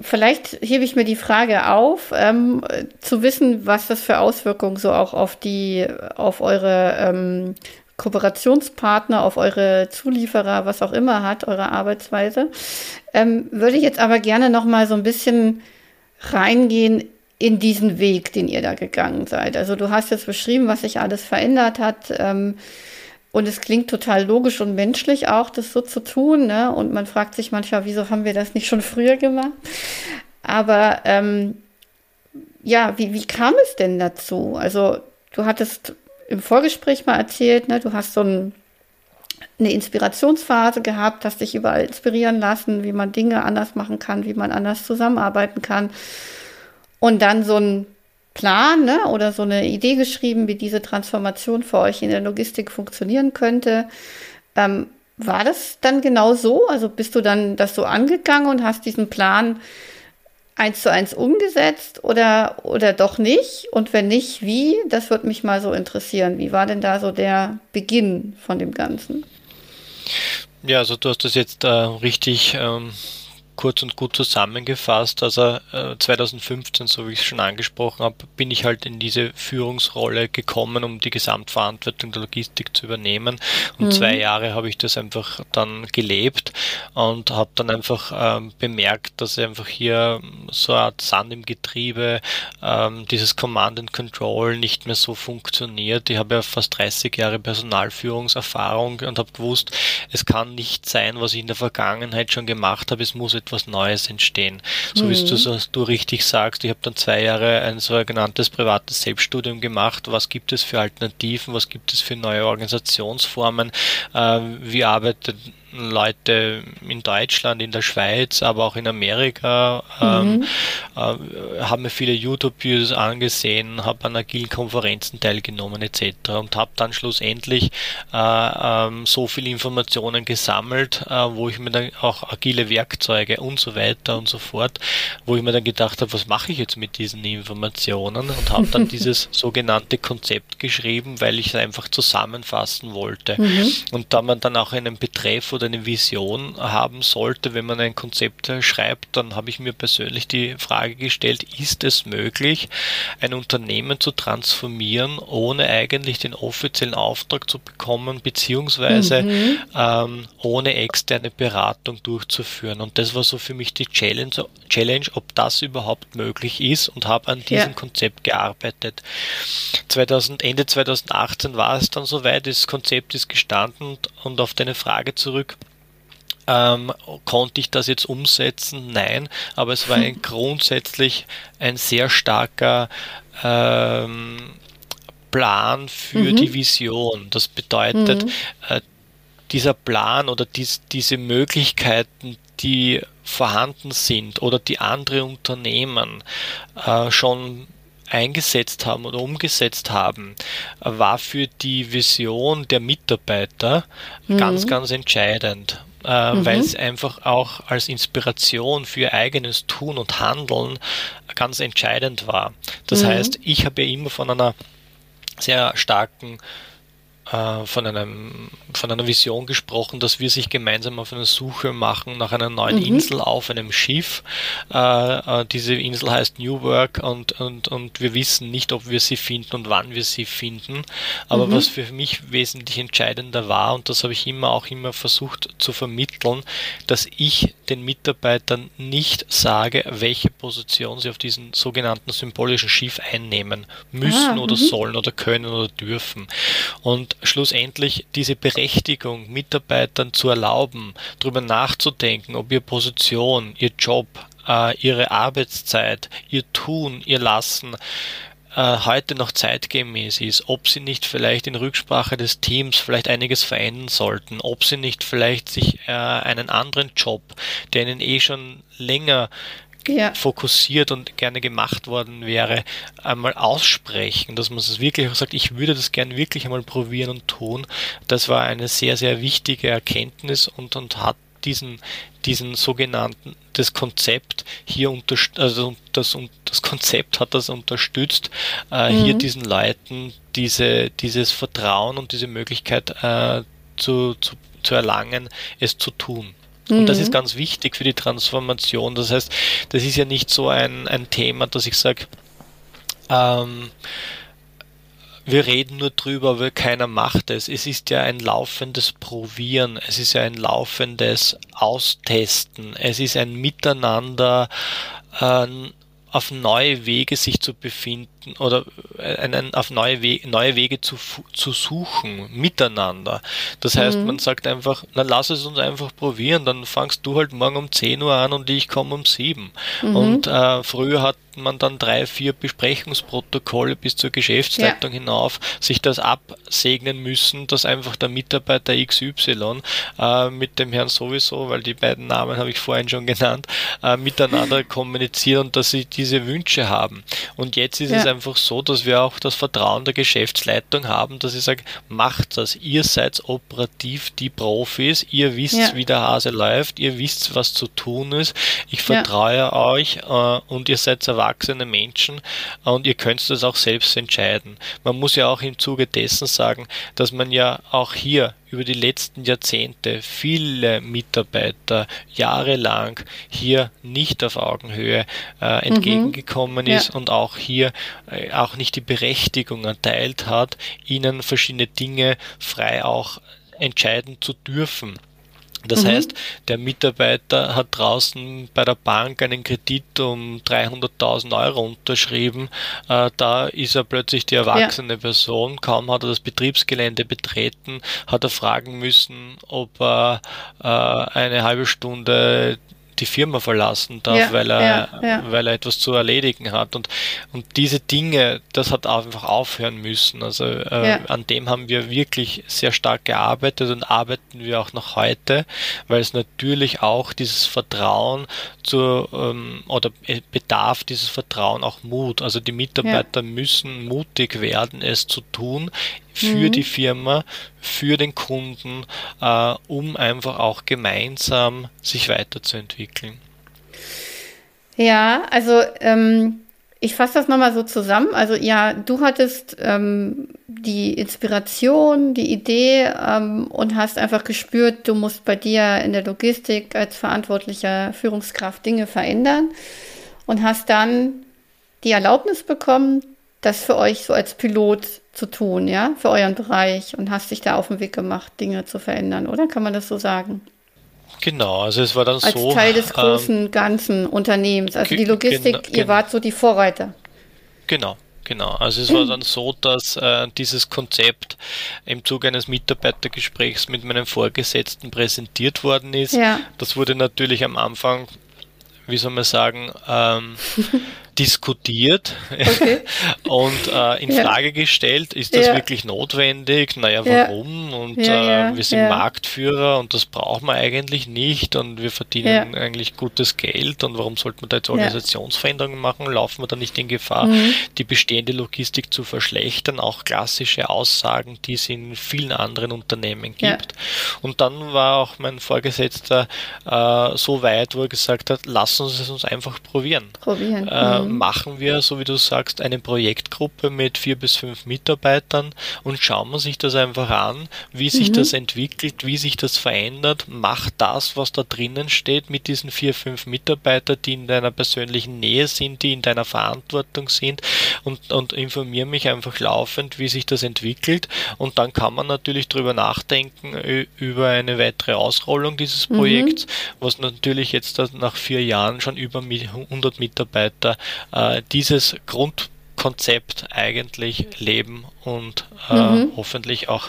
vielleicht hebe ich mir die Frage auf, ähm, zu wissen, was das für Auswirkungen so auch auf die, auf eure ähm, Kooperationspartner, auf eure Zulieferer, was auch immer hat, eure Arbeitsweise. Ähm, würde ich jetzt aber gerne noch mal so ein bisschen reingehen in diesen Weg, den ihr da gegangen seid. Also du hast jetzt beschrieben, was sich alles verändert hat. Ähm, und es klingt total logisch und menschlich auch, das so zu tun. Ne? Und man fragt sich manchmal, wieso haben wir das nicht schon früher gemacht? Aber ähm, ja, wie, wie kam es denn dazu? Also du hattest im Vorgespräch mal erzählt, ne, du hast so ein, eine Inspirationsphase gehabt, hast dich überall inspirieren lassen, wie man Dinge anders machen kann, wie man anders zusammenarbeiten kann. Und dann so ein Plan ne, oder so eine Idee geschrieben, wie diese Transformation für euch in der Logistik funktionieren könnte. Ähm, war das dann genau so? Also bist du dann das so angegangen und hast diesen Plan eins zu eins umgesetzt oder, oder doch nicht? Und wenn nicht, wie? Das würde mich mal so interessieren. Wie war denn da so der Beginn von dem Ganzen?
Ja, also du hast das jetzt äh, richtig ähm, kurz und gut zusammengefasst. Also äh, 2015, so wie ich es schon angesprochen habe, bin ich halt in diese Führungsrolle gekommen, um die Gesamtverantwortung der Logistik zu übernehmen. Und mhm. zwei Jahre habe ich das einfach dann gelebt und habe dann einfach ähm, bemerkt, dass einfach hier so eine Art Sand im Getriebe, ähm, dieses Command and Control nicht mehr so funktioniert. Ich habe ja fast 30 Jahre Personalführungserfahrung und habe gewusst, es kann nicht sein, was ich in der Vergangenheit schon gemacht habe. Es muss etwas etwas Neues entstehen. So mhm. wie du, so, du richtig sagst, ich habe dann zwei Jahre ein sogenanntes privates Selbststudium gemacht. Was gibt es für Alternativen? Was gibt es für neue Organisationsformen? Äh, wie arbeitet Leute in Deutschland, in der Schweiz, aber auch in Amerika, ähm, mhm. äh, haben mir viele YouTube-Videos angesehen, habe an agilen Konferenzen teilgenommen etc. und habe dann schlussendlich äh, ähm, so viele Informationen gesammelt, äh, wo ich mir dann auch agile Werkzeuge und so weiter und so fort, wo ich mir dann gedacht habe, was mache ich jetzt mit diesen Informationen und habe dann dieses sogenannte Konzept geschrieben, weil ich es einfach zusammenfassen wollte. Mhm. Und da man dann auch einen Betreff oder eine Vision haben sollte, wenn man ein Konzept schreibt, dann habe ich mir persönlich die Frage gestellt, ist es möglich, ein Unternehmen zu transformieren, ohne eigentlich den offiziellen Auftrag zu bekommen, beziehungsweise mhm. ähm, ohne externe Beratung durchzuführen. Und das war so für mich die Challenge, Challenge ob das überhaupt möglich ist und habe an diesem ja. Konzept gearbeitet. 2000, Ende 2018 war es dann soweit, das Konzept ist gestanden und auf deine Frage zurück, ähm, konnte ich das jetzt umsetzen? Nein, aber es war ein grundsätzlich ein sehr starker ähm, Plan für mhm. die Vision. Das bedeutet, mhm. äh, dieser Plan oder dies, diese Möglichkeiten, die vorhanden sind oder die andere Unternehmen äh, schon eingesetzt haben oder umgesetzt haben, war für die Vision der Mitarbeiter mhm. ganz, ganz entscheidend äh, mhm. weil es einfach auch als Inspiration für eigenes Tun und Handeln ganz entscheidend war. Das mhm. heißt, ich habe ja immer von einer sehr starken äh, von, einem, von einer Vision gesprochen, dass wir sich gemeinsam auf eine Suche machen nach einer neuen mhm. Insel auf einem Schiff. Äh, äh, diese Insel heißt New Work und, und, und wir wissen nicht, ob wir sie finden und wann wir sie finden. Aber mhm. was für mich wesentlich entscheidender war, und das habe ich immer auch immer versucht zu vermitteln, dass ich den Mitarbeitern nicht sage, welche Position sie auf diesem sogenannten symbolischen Schiff einnehmen müssen ah, oder mhm. sollen oder können oder dürfen. Und schlussendlich diese Berechtigung Mitarbeitern zu erlauben, darüber nachzudenken, ob ihre Position, ihr Job, äh, ihre Arbeitszeit, ihr Tun, ihr Lassen äh, heute noch zeitgemäß ist, ob sie nicht vielleicht in Rücksprache des Teams vielleicht einiges verändern sollten, ob sie nicht vielleicht sich äh, einen anderen Job, der ihnen eh schon länger ja. fokussiert und gerne gemacht worden wäre, einmal aussprechen, dass man es wirklich auch sagt, ich würde das gerne wirklich einmal probieren und tun. Das war eine sehr, sehr wichtige Erkenntnis und, und hat diesen, diesen sogenannten, das Konzept hier unterstützt, also das, das Konzept hat das unterstützt, äh, mhm. hier diesen Leuten diese, dieses Vertrauen und diese Möglichkeit äh, zu, zu, zu erlangen, es zu tun. Und das ist mhm. ganz wichtig für die Transformation. Das heißt, das ist ja nicht so ein, ein Thema, dass ich sage, ähm, wir reden nur drüber, aber keiner macht es. Es ist ja ein laufendes Probieren, es ist ja ein laufendes Austesten, es ist ein Miteinander äh, auf neue Wege sich zu befinden oder äh, einen, auf neue, We neue Wege zu, zu suchen, miteinander. Das heißt, mhm. man sagt einfach, na lass es uns einfach probieren, dann fangst du halt morgen um 10 Uhr an und ich komme um 7. Mhm. Und äh, früher hat man dann drei, vier Besprechungsprotokolle bis zur Geschäftsleitung ja. hinauf sich das absegnen müssen, dass einfach der Mitarbeiter XY äh, mit dem Herrn sowieso, weil die beiden Namen habe ich vorhin schon genannt, äh, miteinander kommunizieren und dass sie diese Wünsche haben. Und jetzt ist ja. es einfach so, dass wir auch das Vertrauen der Geschäftsleitung haben, dass ich sage, macht das, ihr seid operativ die Profis, ihr wisst, ja. wie der Hase läuft, ihr wisst, was zu tun ist, ich vertraue euch äh, und ihr seid erwachsen erwachsene Menschen und ihr könnt das auch selbst entscheiden. Man muss ja auch im Zuge dessen sagen, dass man ja auch hier über die letzten Jahrzehnte viele Mitarbeiter jahrelang hier nicht auf Augenhöhe äh, entgegengekommen mhm. ist ja. und auch hier äh, auch nicht die Berechtigung erteilt hat, ihnen verschiedene Dinge frei auch entscheiden zu dürfen. Das mhm. heißt, der Mitarbeiter hat draußen bei der Bank einen Kredit um 300.000 Euro unterschrieben. Äh, da ist er plötzlich die erwachsene ja. Person. Kaum hat er das Betriebsgelände betreten, hat er fragen müssen, ob er äh, eine halbe Stunde die Firma verlassen darf, ja, weil, er, ja, ja. weil er etwas zu erledigen hat. Und, und diese Dinge, das hat einfach aufhören müssen. Also äh, an dem haben wir wirklich sehr stark gearbeitet und arbeiten wir auch noch heute, weil es natürlich auch dieses Vertrauen zu ähm, oder bedarf dieses Vertrauen auch Mut. Also die Mitarbeiter müssen mutig werden, es zu tun für mhm. die Firma, für den Kunden, äh, um einfach auch gemeinsam sich weiterzuentwickeln.
Ja, also ähm, ich fasse das nochmal so zusammen. Also ja, du hattest ähm, die Inspiration, die Idee ähm, und hast einfach gespürt, du musst bei dir in der Logistik als verantwortlicher Führungskraft Dinge verändern und hast dann die Erlaubnis bekommen, das für euch so als Pilot zu tun, ja, für euren Bereich und hast dich da auf den Weg gemacht, Dinge zu verändern, oder? Kann man das so sagen?
Genau, also es war dann
als
so.
Als Teil des ähm, großen, ähm, ganzen Unternehmens. Also die Logistik, ihr wart so die Vorreiter.
Genau, Genau, also es war dann so, dass äh, dieses Konzept im Zuge eines Mitarbeitergesprächs mit meinem Vorgesetzten präsentiert worden ist. Ja. Das wurde natürlich am Anfang, wie soll man sagen, ähm, diskutiert okay. und äh, in ja. Frage gestellt, ist das ja. wirklich notwendig? Naja, warum? Ja. Und äh, wir sind Marktführer und das brauchen wir eigentlich nicht und wir verdienen eigentlich gutes Geld und warum sollte man da jetzt Organisationsveränderungen machen? Laufen wir da nicht in Gefahr, mhm. die bestehende Logistik zu verschlechtern? Auch klassische Aussagen, die es in vielen anderen Unternehmen gibt. Und dann war auch mein Vorgesetzter äh, so weit, wo er gesagt hat, lass uns es uns einfach probieren. Probieren. Äh, machen wir, so wie du sagst, eine Projektgruppe mit vier bis fünf Mitarbeitern und schauen wir sich das einfach an, wie sich mhm. das entwickelt, wie sich das verändert. Mach das, was da drinnen steht, mit diesen vier, fünf Mitarbeitern, die in deiner persönlichen Nähe sind, die in deiner Verantwortung sind und, und informiere mich einfach laufend, wie sich das entwickelt. Und dann kann man natürlich darüber nachdenken, über eine weitere Ausrollung dieses mhm. Projekts, mhm. was natürlich jetzt nach vier Jahren schon über 100 Mitarbeiter äh, dieses Grundkonzept eigentlich leben und äh, mhm. hoffentlich auch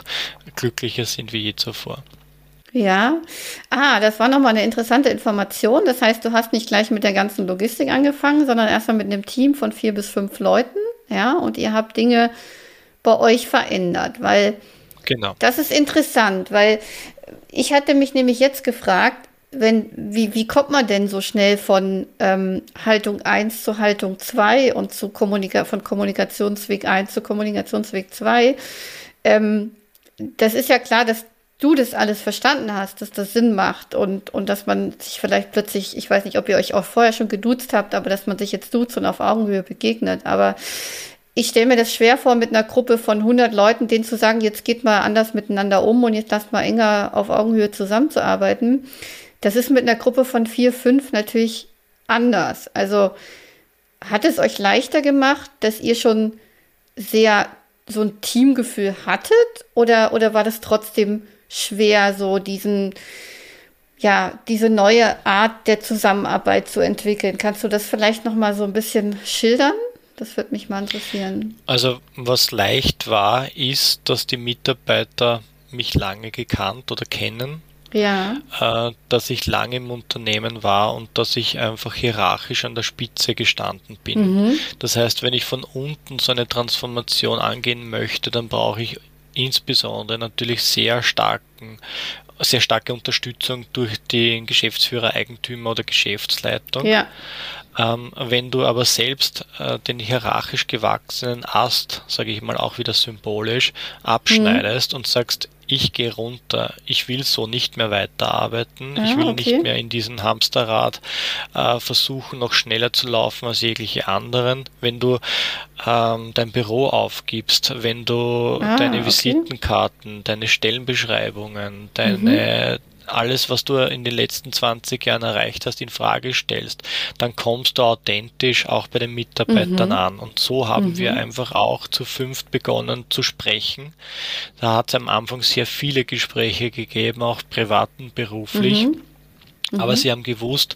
glücklicher sind wie je zuvor.
Ja, ah, das war nochmal eine interessante Information. Das heißt, du hast nicht gleich mit der ganzen Logistik angefangen, sondern erstmal mit einem Team von vier bis fünf Leuten, ja, und ihr habt Dinge bei euch verändert, weil genau. das ist interessant, weil ich hatte mich nämlich jetzt gefragt, wenn, wie, wie kommt man denn so schnell von ähm, Haltung 1 zu Haltung 2 und zu Kommunika von Kommunikationsweg 1 zu Kommunikationsweg 2? Ähm, das ist ja klar, dass du das alles verstanden hast, dass das Sinn macht und, und dass man sich vielleicht plötzlich, ich weiß nicht, ob ihr euch auch vorher schon geduzt habt, aber dass man sich jetzt duzt und auf Augenhöhe begegnet. Aber ich stelle mir das schwer vor, mit einer Gruppe von 100 Leuten, denen zu sagen, jetzt geht mal anders miteinander um und jetzt lasst mal enger auf Augenhöhe zusammenzuarbeiten Das ist mit einer Gruppe von vier, fünf natürlich anders. Also hat es euch leichter gemacht, dass ihr schon sehr so ein Teamgefühl hattet oder, oder war das trotzdem schwer, so diesen, ja, diese neue Art der Zusammenarbeit zu entwickeln? Kannst du das vielleicht noch mal so ein bisschen schildern? Das würde mich mal interessieren.
Also was leicht war, ist, dass die Mitarbeiter mich lange gekannt oder kennen.
Ja.
Äh, dass ich lange im Unternehmen war und dass ich einfach hierarchisch an der Spitze gestanden bin. Mhm. Das heißt, wenn ich von unten so eine Transformation angehen möchte, dann brauche ich insbesondere natürlich sehr starken sehr starke Unterstützung durch den Geschäftsführer, Eigentümer oder Geschäftsleitung.
Ja.
Ähm, wenn du aber selbst äh, den hierarchisch gewachsenen Ast, sage ich mal auch wieder symbolisch, abschneidest mhm. und sagst, ich gehe runter, ich will so nicht mehr weiterarbeiten, ah, ich will okay. nicht mehr in diesem Hamsterrad äh, versuchen, noch schneller zu laufen als jegliche anderen. Wenn du ähm, dein Büro aufgibst, wenn du ah, deine Visitenkarten, okay. deine Stellenbeschreibungen, deine, mhm alles, was du in den letzten 20 Jahren erreicht hast, in Frage stellst, dann kommst du authentisch auch bei den Mitarbeitern mhm. an. Und so haben mhm. wir einfach auch zu fünft begonnen zu sprechen. Da hat es am Anfang sehr viele Gespräche gegeben, auch privat und beruflich. Mhm. Aber mhm. sie haben gewusst,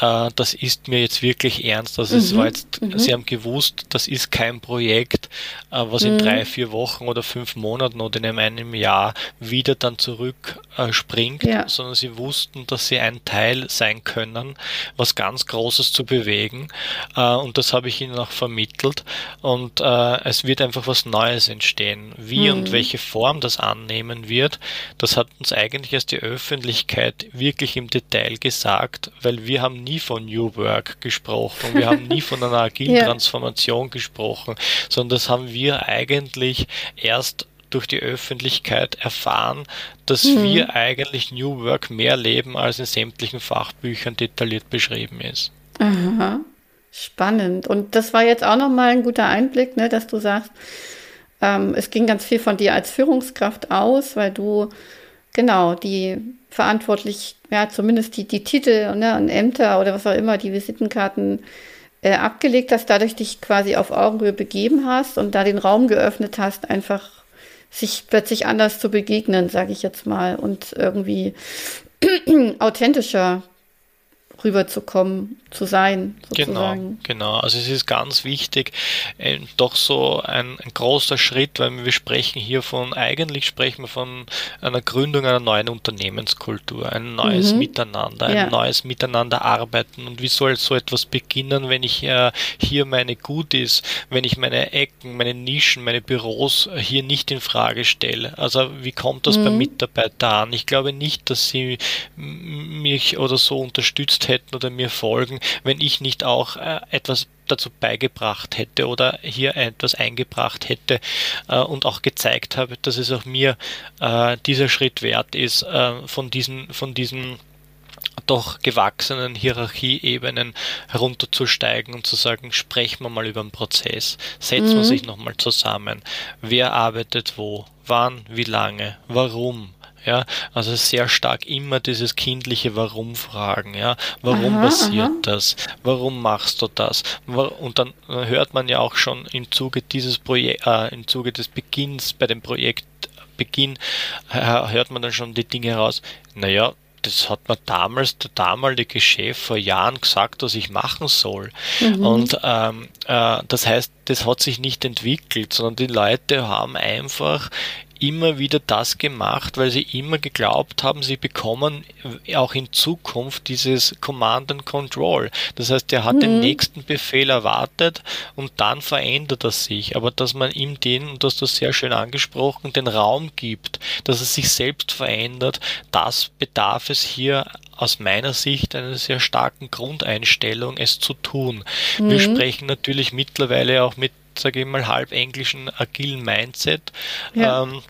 äh, das ist mir jetzt wirklich ernst. Also mhm. es war jetzt, mhm. sie haben gewusst, das ist kein Projekt, äh, was in mhm. drei, vier Wochen oder fünf Monaten oder in einem Jahr wieder dann zurückspringt, äh, ja. sondern sie wussten, dass sie ein Teil sein können, was ganz Großes zu bewegen. Äh, und das habe ich ihnen auch vermittelt. Und äh, es wird einfach was Neues entstehen. Wie und mhm. welche Form das annehmen wird, das hat uns eigentlich erst die Öffentlichkeit wirklich im Detail Teil gesagt, weil wir haben nie von New Work gesprochen, wir haben nie von einer agilen ja. Transformation gesprochen, sondern das haben wir eigentlich erst durch die Öffentlichkeit erfahren, dass mhm. wir eigentlich New Work mehr leben, als in sämtlichen Fachbüchern detailliert beschrieben ist.
Aha. Spannend. Und das war jetzt auch nochmal ein guter Einblick, ne, dass du sagst, ähm, es ging ganz viel von dir als Führungskraft aus, weil du genau die verantwortlich, ja, zumindest die, die Titel ne, und Ämter oder was auch immer, die Visitenkarten äh, abgelegt hast, dadurch dich quasi auf Augenhöhe begeben hast und da den Raum geöffnet hast, einfach sich plötzlich anders zu begegnen, sage ich jetzt mal, und irgendwie authentischer rüberzukommen, zu sein.
Genau, sozusagen. Genau, genau. Also es ist ganz wichtig, äh, doch so ein, ein, großer Schritt, weil wir sprechen hier von, eigentlich sprechen wir von einer Gründung einer neuen Unternehmenskultur, ein neues mhm. Miteinander, ein ja. neues Miteinander arbeiten. Und wie soll so etwas beginnen, wenn ich äh, hier meine Goodies, wenn ich meine Ecken, meine Nischen, meine Büros hier nicht in Frage stelle? Also wie kommt das mhm. beim Mitarbeiter an? Ich glaube nicht, dass sie mich oder so unterstützt hätten oder mir folgen, wenn ich nicht auch äh, etwas dazu beigebracht hätte oder hier etwas eingebracht hätte äh, und auch gezeigt habe, dass es auch mir äh, dieser Schritt wert ist, äh, von diesen, von diesen doch gewachsenen Hierarchieebenen herunterzusteigen und zu sagen, sprechen wir mal über den Prozess, setzen mhm. wir sich nochmal zusammen, wer arbeitet wo, wann, wie lange, warum, ja, also sehr stark immer dieses kindliche Warum-Fragen. Ja, warum aha, passiert aha. das? Warum machst du das? Und dann hört man ja auch schon im Zuge dieses Projekt, äh, im Zuge des Beginns bei dem Projektbeginn, äh, hört man dann schon die Dinge raus. Naja, das hat mir damals der damalige Chef vor Jahren gesagt, was ich machen soll. Mhm. Und ähm, äh, das heißt, das hat sich nicht entwickelt, sondern die Leute haben einfach immer wieder das gemacht, weil sie immer geglaubt haben, sie bekommen auch in Zukunft dieses Command and Control. Das heißt, er hat mhm. den nächsten Befehl erwartet und dann verändert er sich. Aber dass man ihm den, und du hast das sehr schön angesprochen, den Raum gibt, dass er sich selbst verändert, das bedarf es hier aus meiner Sicht einer sehr starken Grundeinstellung, es zu tun. Mhm. Wir sprechen natürlich mittlerweile auch mit sage ich mal, halb englischen agilen Mindset. Ja. Ähm,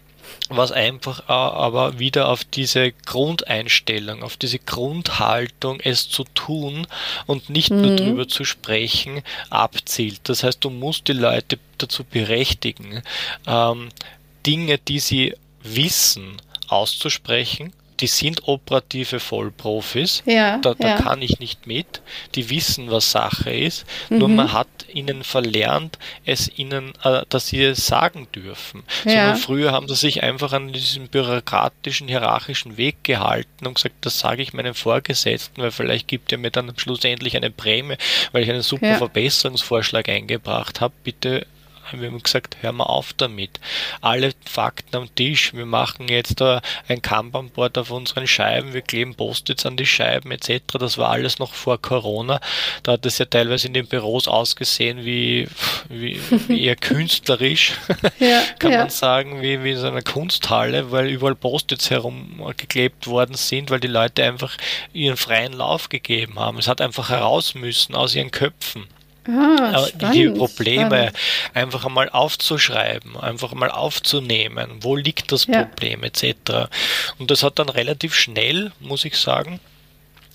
was einfach aber wieder auf diese Grundeinstellung, auf diese Grundhaltung, es zu tun und nicht mhm. nur darüber zu sprechen, abzielt. Das heißt, du musst die Leute dazu berechtigen, ähm, Dinge, die sie wissen, auszusprechen, die sind operative Vollprofis,
Ja,
da, da
ja.
kann ich nicht mit, die wissen, was Sache ist, nur
Mhm.
man hat ihnen verlernt, es ihnen, äh, dass sie es sagen dürfen.
Ja.
Sondern früher haben sie sich einfach an diesem bürokratischen, hierarchischen Weg gehalten und gesagt, das sage ich meinem Vorgesetzten, weil vielleicht gibt er mir dann schlussendlich eine Prämie, weil ich einen super. Verbesserungsvorschlag eingebracht habe. Bitte wir haben gesagt, hör mal auf damit. Alle Fakten am Tisch. Wir machen jetzt ein Kanban-Board auf unseren Scheiben, wir kleben Post-its an die Scheiben etc. Das war alles noch vor Corona. Da hat es ja teilweise in den Büros ausgesehen wie, wie, wie eher künstlerisch,
Ja,
kann
ja.
man sagen, wie, wie so eine Kunsthalle, weil überall Post-its herumgeklebt worden sind, weil die Leute einfach ihren freien Lauf gegeben haben. Es hat einfach heraus müssen aus ihren Köpfen.
Ah, spannend,
die Probleme
spannend.
einfach einmal aufzuschreiben, einfach mal aufzunehmen, wo liegt das
Ja.
Problem etc. Und das hat dann relativ schnell, muss ich sagen,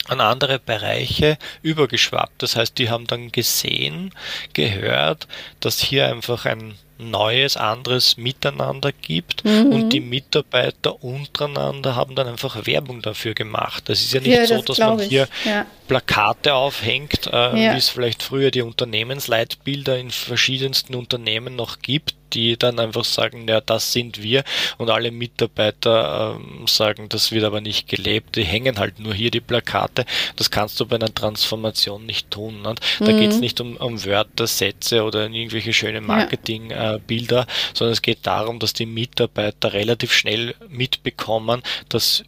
an andere Bereiche übergeschwappt. Das heißt, die haben dann gesehen, gehört, dass hier einfach ein neues, anderes Miteinander gibt
Mhm.
und die Mitarbeiter untereinander haben dann einfach Werbung dafür gemacht. Das ist ja nicht
Ja,
so,
das
dass man hier
Ja.
Plakate aufhängt, äh,
Ja.
wie es vielleicht früher die Unternehmensleitbilder in verschiedensten Unternehmen noch gibt, die dann einfach sagen, ja, das sind wir und alle Mitarbeiter ähm, sagen, das wird aber nicht gelebt, die hängen halt nur hier die Plakate. Das kannst du bei einer Transformation nicht tun. Nicht? Da
Mhm.
geht es nicht um, um Wörter, Sätze oder irgendwelche schönen Marketingbilder, Bilder, sondern es geht darum, dass die Mitarbeiter relativ schnell mitbekommen, dass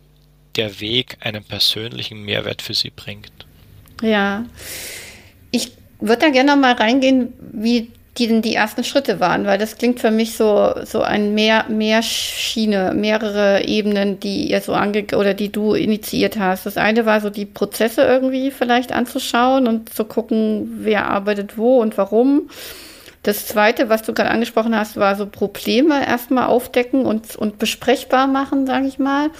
der Weg einen persönlichen Mehrwert für sie bringt.
Ja. Ich würde da gerne mal reingehen, wie die denn die ersten Schritte waren, weil das klingt für mich so, so ein mehr, mehr Schiene, mehrere Ebenen, die ihr so ange oder die du initiiert hast. Das eine war so die Prozesse irgendwie vielleicht anzuschauen und zu gucken, wer arbeitet wo und warum. Das zweite, was du gerade angesprochen hast, war so Probleme erstmal aufdecken und, und besprechbar machen, sage ich mal.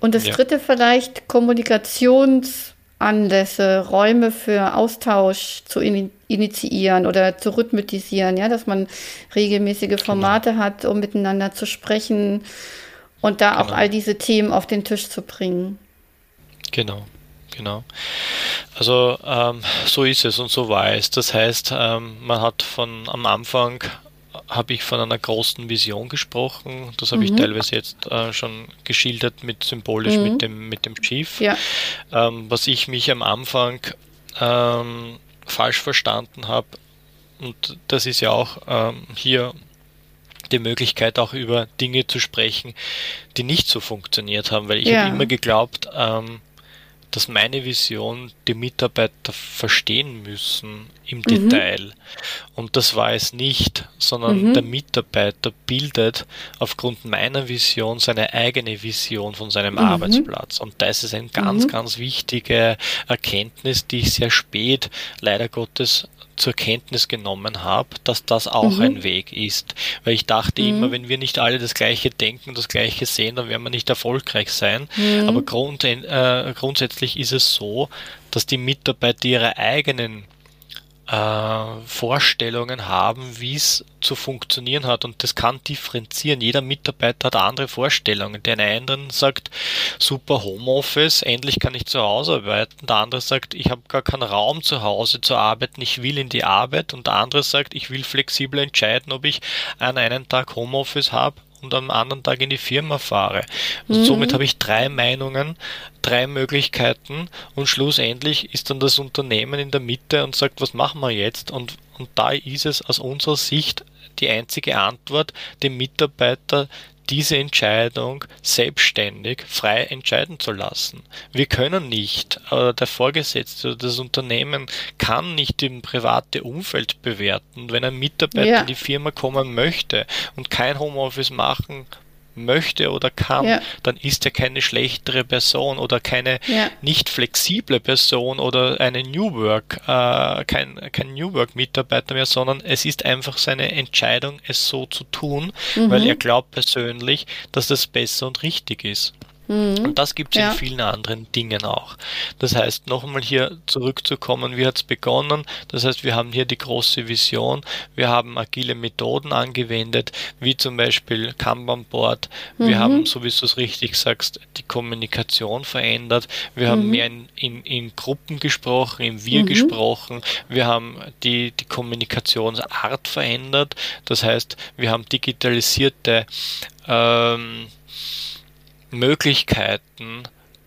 Und das
Ja.
dritte vielleicht Kommunikationsanlässe, Räume für Austausch zu ini initiieren oder zu rhythmisieren, ja, dass man regelmäßige Formate hat, um miteinander zu sprechen und da auch
Genau.
all diese Themen auf den Tisch zu bringen.
Genau, genau. Also ähm, so ist es und so war es. Das heißt, ähm, man hat von am Anfang habe ich von einer großen Vision gesprochen. Das habe ich teilweise jetzt äh, schon geschildert mit symbolisch
Mhm.
mit dem mit dem Chief.
Ja,
Ähm, was ich mich am Anfang ähm, falsch verstanden habe, und das ist ja auch ähm, hier die Möglichkeit, auch über Dinge zu sprechen, die nicht so funktioniert haben, weil ich
Ja.
habe immer geglaubt, ähm, dass meine Vision die Mitarbeiter verstehen müssen im Detail. Und das war es nicht, sondern
Mhm.
der Mitarbeiter bildet aufgrund meiner Vision seine eigene Vision von seinem Arbeitsplatz. Und das ist eine ganz,
Mhm.
ganz wichtige Erkenntnis, die ich sehr spät leider Gottes zur Kenntnis genommen habe, dass das auch
Mhm.
ein Weg ist. Weil ich dachte immer, wenn wir nicht alle das Gleiche denken und das Gleiche sehen, dann werden wir nicht erfolgreich sein.
Mhm.
Aber grund, äh, grundsätzlich ist es so, dass die Mitarbeiter ihre eigenen äh, Vorstellungen haben, wie es zu funktionieren hat. Und das kann differenzieren. Jeder Mitarbeiter hat andere Vorstellungen. Der eine sagt, super Homeoffice, endlich kann ich zu Hause arbeiten. Der andere sagt, ich habe gar keinen Raum zu Hause zu arbeiten, ich will in die Arbeit. Und der andere sagt, ich will flexibel entscheiden, ob ich an einen Tag Homeoffice habe und am anderen Tag in die Firma fahre. Und somit habe ich drei Meinungen, drei Möglichkeiten und schlussendlich ist dann das Unternehmen in der Mitte und sagt, was machen wir jetzt? Und, und da ist es aus unserer Sicht die einzige Antwort, dem Mitarbeiter diese Entscheidung selbstständig, frei entscheiden zu lassen. Wir können nicht, äh, der Vorgesetzte oder das Unternehmen kann nicht im private Umfeld bewerten. Wenn ein Mitarbeiter
Ja.
in die Firma kommen möchte und kein Homeoffice machen möchte oder kann,
Ja.
dann ist er keine schlechtere Person oder keine
Ja.
nicht flexible Person oder eine New Work, äh, kein, kein New Work Mitarbeiter mehr, sondern es ist einfach seine Entscheidung, es so zu tun, weil er glaubt persönlich, dass das besser und richtig ist. Mhm. Und das gibt es ja. in vielen anderen Dingen auch. Das heißt, nochmal hier zurückzukommen, wie hat es begonnen? Das heißt, wir haben hier die große Vision, wir haben agile Methoden angewendet, wie zum Beispiel Kanban-Board, mhm. wir haben, so wie du es richtig sagst, die Kommunikation verändert, wir mhm. haben mehr in, in, in, Gruppen gesprochen, im Wir mhm. gesprochen, wir haben die, die Kommunikationsart verändert, das heißt, wir haben digitalisierte ähm, Möglichkeiten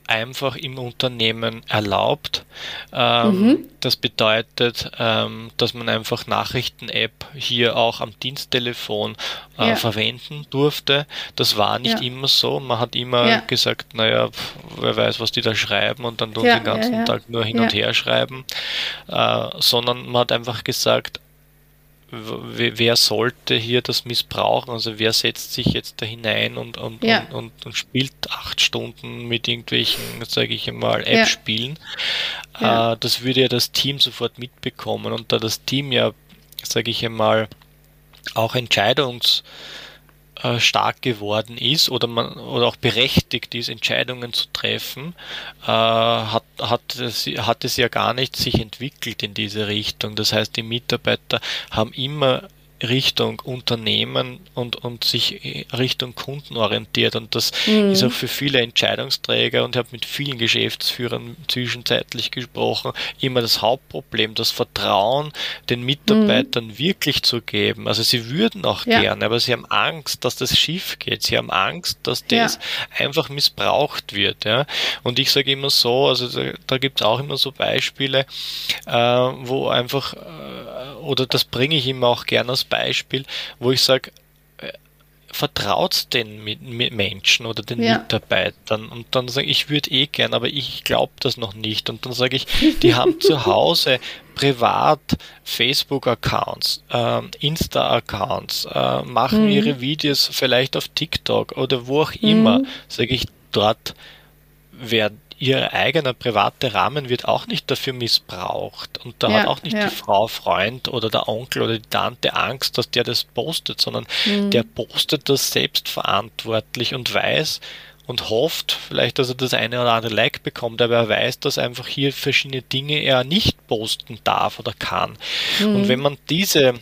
einfach im Unternehmen erlaubt. Ähm, mhm. Das bedeutet, ähm, dass man einfach Nachrichten-App hier auch am Diensttelefon äh, ja. verwenden durfte. Das war nicht ja. immer so. Man hat immer ja. gesagt, naja, wer weiß, was die da schreiben und dann tun sie den ganzen Tag nur hin und her schreiben. Äh, sondern man hat einfach gesagt, wer sollte hier das missbrauchen? Also wer setzt sich jetzt da hinein und, und, ja. und, und, und, spielt acht Stunden mit irgendwelchen, sage ich einmal, App-Spielen? Ja. Äh, das würde ja das Team sofort mitbekommen und da das Team ja, sage ich einmal, auch Entscheidungs- äh, stark geworden ist oder man oder auch berechtigt ist, Entscheidungen zu treffen, äh, hat, hat, hat es ja gar nicht sich entwickelt in diese Richtung. Das heißt, die Mitarbeiter haben immer Richtung Unternehmen und, und sich Richtung Kunden orientiert. Und das mhm. ist auch für viele Entscheidungsträger und ich habe mit vielen Geschäftsführern zwischenzeitlich gesprochen, immer das Hauptproblem, das Vertrauen den Mitarbeitern mhm. wirklich zu geben. Also sie würden auch ja. gerne, aber sie haben Angst, dass das schief geht. Sie haben Angst, dass das ja. einfach missbraucht wird. Ja? Und ich sage immer so, also da, da gibt es auch immer so Beispiele, äh, wo einfach, äh, oder das bringe ich immer auch gerne als Beispiel, wo ich sage, äh, vertraut den Menschen oder den ja. Mitarbeitern und dann sage ich, ich würde eh gern, aber ich glaube das noch nicht und dann sage ich, die haben zu Hause privat Facebook-Accounts, äh, Insta-Accounts, äh, machen mhm. ihre Videos vielleicht auf TikTok oder wo auch immer, mhm. sage ich, dort werden ihr eigener privater Rahmen wird auch nicht dafür missbraucht. Und da ja, hat auch nicht ja. die Frau, Freund oder der Onkel oder die Tante Angst, dass der das postet, sondern mhm. der postet das selbstverantwortlich und weiß und hofft vielleicht, dass er das eine oder andere Like bekommt, aber er weiß, dass einfach hier verschiedene Dinge er nicht posten darf oder kann. Mhm. Und wenn man diese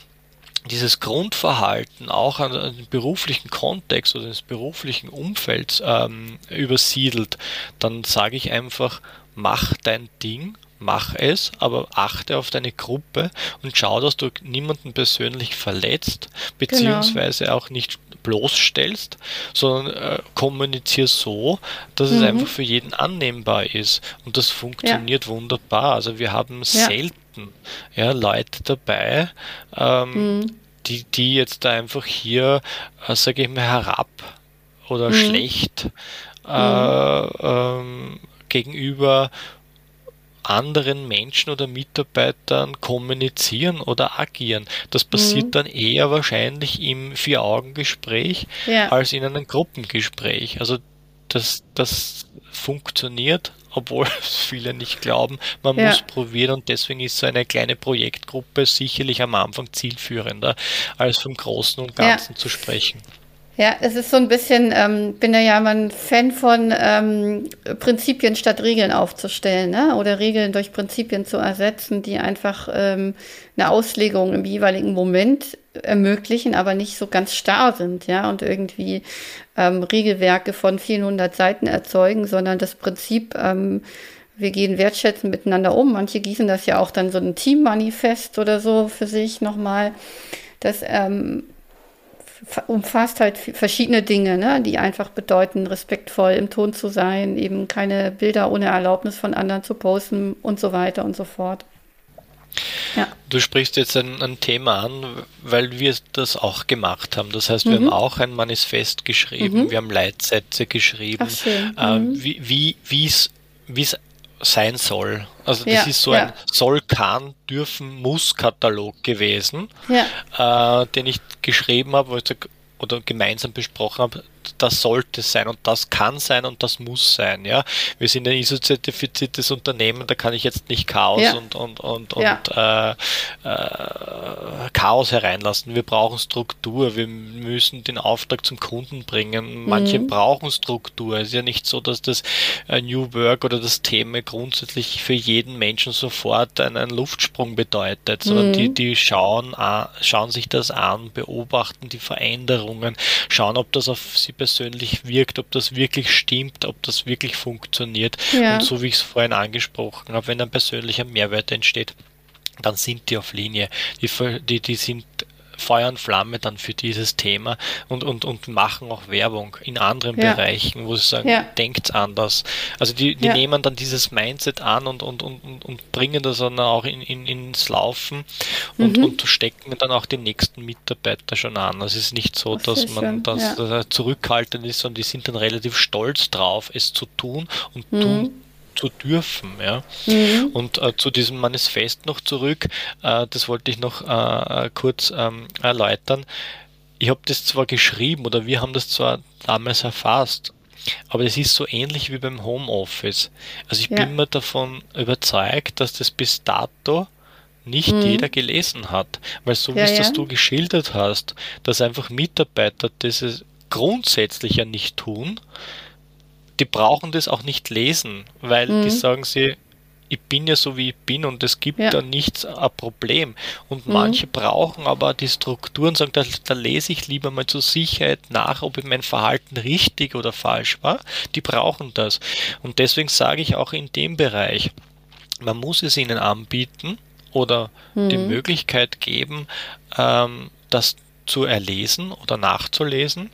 dieses Grundverhalten auch an den beruflichen Kontext oder des beruflichen Umfelds ähm, übersiedelt, dann sage ich einfach, mach dein Ding, mach es, aber achte auf deine Gruppe und schau, dass du niemanden persönlich verletzt, beziehungsweise genau. auch nicht bloßstellst, sondern äh, kommunizier so, dass mhm. es einfach für jeden annehmbar ist. Und das funktioniert ja. wunderbar. Also wir haben ja. selten ja, Leute dabei, ähm, mhm. die, die jetzt da einfach hier, äh, sage ich mal, herab oder mhm. schlecht äh, mhm. ähm, gegenüber anderen Menschen oder Mitarbeitern kommunizieren oder agieren. Das passiert mhm. dann eher wahrscheinlich im Vier-Augen-Gespräch ja. als in einem Gruppengespräch. Also das, das funktioniert obwohl es viele nicht glauben. Man ja. muss probieren und deswegen ist so eine kleine Projektgruppe sicherlich am Anfang zielführender, als vom Großen und Ganzen ja. zu sprechen.
Ja, es ist so ein bisschen, ähm, bin ja immer ein Fan von ähm, Prinzipien statt Regeln aufzustellen, ne? oder Regeln durch Prinzipien zu ersetzen, die einfach ähm, eine Auslegung im jeweiligen Moment ermöglichen, aber nicht so ganz starr sind, ja, und irgendwie ähm, Regelwerke von vielen hundert Seiten erzeugen, sondern das Prinzip, ähm, wir gehen wertschätzend miteinander um. Manche gießen das ja auch dann so ein Teammanifest oder so für sich nochmal. Das ähm, umfasst halt verschiedene Dinge, ne, die einfach bedeuten, respektvoll im Ton zu sein, eben keine Bilder ohne Erlaubnis von anderen zu posten und so weiter und so fort.
Ja. Du sprichst jetzt ein, ein, Thema an, weil wir das auch gemacht haben. Das heißt, wir mhm. haben auch ein Manifest geschrieben, mhm. wir haben Leitsätze geschrieben, äh, mhm. wie es sein soll. Also das ja, ist so ja. ein soll, kann, dürfen, muss Katalog gewesen, ja. äh, den ich geschrieben habe, oder gemeinsam besprochen haben, das sollte sein und das kann sein und das muss sein. Ja, wir sind ein ISO-zertifiziertes Unternehmen, da kann ich jetzt nicht Chaos ja. und und und, ja. und äh, äh, Chaos hereinlassen. Wir brauchen Struktur. Wir müssen den Auftrag zum Kunden bringen. Manche mhm. brauchen Struktur. Es ist ja nicht so, dass das äh, New Work oder das Thema grundsätzlich für jeden Menschen sofort einen, Luftsprung bedeutet, sondern mhm. die die schauen schauen sich das an, beobachten die Veränderungen, schauen, ob das auf sie persönlich wirkt, ob das wirklich stimmt, ob das wirklich funktioniert. Ja. Und so wie ich es vorhin angesprochen habe, wenn ein persönlicher Mehrwert entsteht, dann sind die auf Linie. Die, die, die sind Feuer und Flamme dann für dieses Thema und, und, und machen auch Werbung in anderen ja. Bereichen, wo sie sagen, ja. denkt anders. Also die, die ja. nehmen dann dieses Mindset an und, und, und, und bringen das dann auch in, in, ins Laufen und, mhm. und stecken dann auch die nächsten Mitarbeiter schon an. Also es ist nicht so, das dass man schön. das, das zurückhaltend ist, sondern die sind dann relativ stolz drauf, es zu tun und mhm. tun zu dürfen. Ja? Mhm. Und äh, zu diesem Manifest noch zurück, äh, das wollte ich noch äh, kurz ähm, erläutern. Ich habe das zwar geschrieben oder wir haben das zwar damals erfasst, aber es ist so ähnlich wie beim Homeoffice. Also ich ja. bin mir davon überzeugt, dass das bis dato nicht mhm. jeder gelesen hat. Weil so wie ja, es das du geschildert hast, dass einfach Mitarbeiter das grundsätzlich ja nicht tun, die brauchen das auch nicht lesen, weil mhm. die sagen sie, ich bin ja so wie ich bin und es gibt ja. da nichts ein Problem. Und mhm. manche brauchen aber die Strukturen, sagen, da, da, lese ich lieber mal zur Sicherheit nach, ob mein Verhalten richtig oder falsch war. Die brauchen das. Und deswegen sage ich auch in dem Bereich, man muss es ihnen anbieten oder mhm. die Möglichkeit geben, ähm, das zu erlesen oder nachzulesen.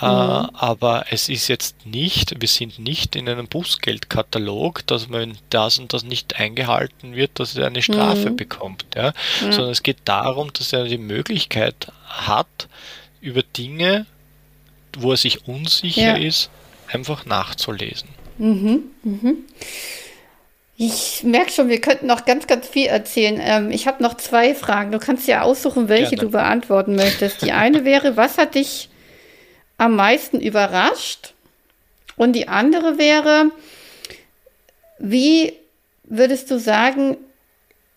Äh, mhm. aber es ist jetzt nicht, wir sind nicht in einem Bußgeldkatalog, dass wenn das und das nicht eingehalten wird, dass er eine Strafe mhm. bekommt. Ja? Mhm. Sondern es geht darum, dass er die Möglichkeit hat, über Dinge, wo er sich unsicher ja. ist, einfach nachzulesen.
Mhm. Mhm. Ich merke schon, wir könnten noch ganz, ganz viel erzählen. Ähm, ich habe noch zwei Fragen. Du kannst ja aussuchen, welche Gerne. du beantworten möchtest. Die eine wäre, was hat dich am meisten überrascht? Und die andere wäre, wie würdest du sagen,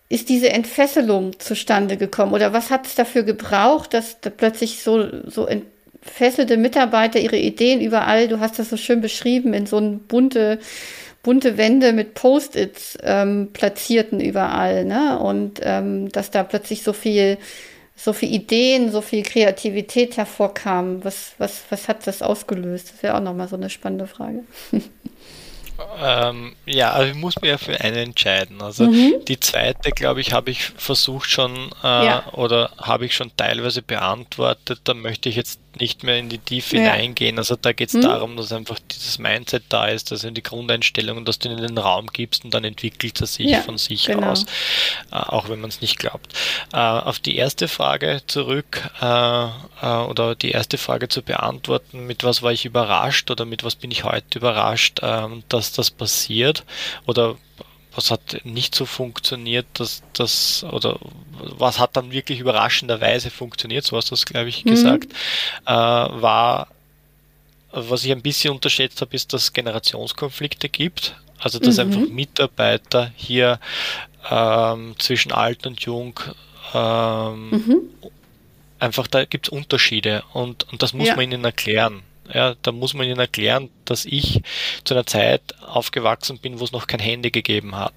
ist diese Entfesselung zustande gekommen? Oder was hat es dafür gebraucht, dass da plötzlich so, so entfesselte Mitarbeiter ihre Ideen überall, du hast das so schön beschrieben, in so ein bunte, bunte Wände mit Post-its ähm, platzierten überall, ne? Und ähm, dass da plötzlich so viel so viele Ideen, so viel Kreativität hervorkam. Was, was, was hat das ausgelöst? Das wäre auch nochmal so eine spannende Frage.
Ähm, ja, also ich muss mich ja für eine entscheiden. Also mhm. die zweite, glaube ich, habe ich versucht schon äh, ja. oder habe ich schon teilweise beantwortet. Da möchte ich jetzt nicht mehr in die Tiefe ja. hineingehen. Also da geht es mhm. darum, dass einfach dieses Mindset da ist, dass in die Grundeinstellung und dass du in den Raum gibst und dann entwickelt er sich ja, von sich genau. aus, äh, auch wenn man es nicht glaubt. Äh, auf die erste Frage zurück äh, äh, oder die erste Frage zu beantworten, mit was war ich überrascht oder mit was bin ich heute überrascht, ähm, dass das passiert oder was hat nicht so funktioniert, dass das oder was hat dann wirklich überraschenderweise funktioniert, so hast du es, glaube ich, mhm. gesagt, äh, war, was ich ein bisschen unterschätzt habe, ist, dass es Generationskonflikte gibt. Also dass mhm. einfach Mitarbeiter hier ähm, zwischen alt und jung ähm, mhm. einfach da gibt es Unterschiede und, und das muss ja. man ihnen erklären. Ja, da muss man ihnen erklären, dass ich zu einer Zeit aufgewachsen bin, wo es noch kein Handy gegeben hat.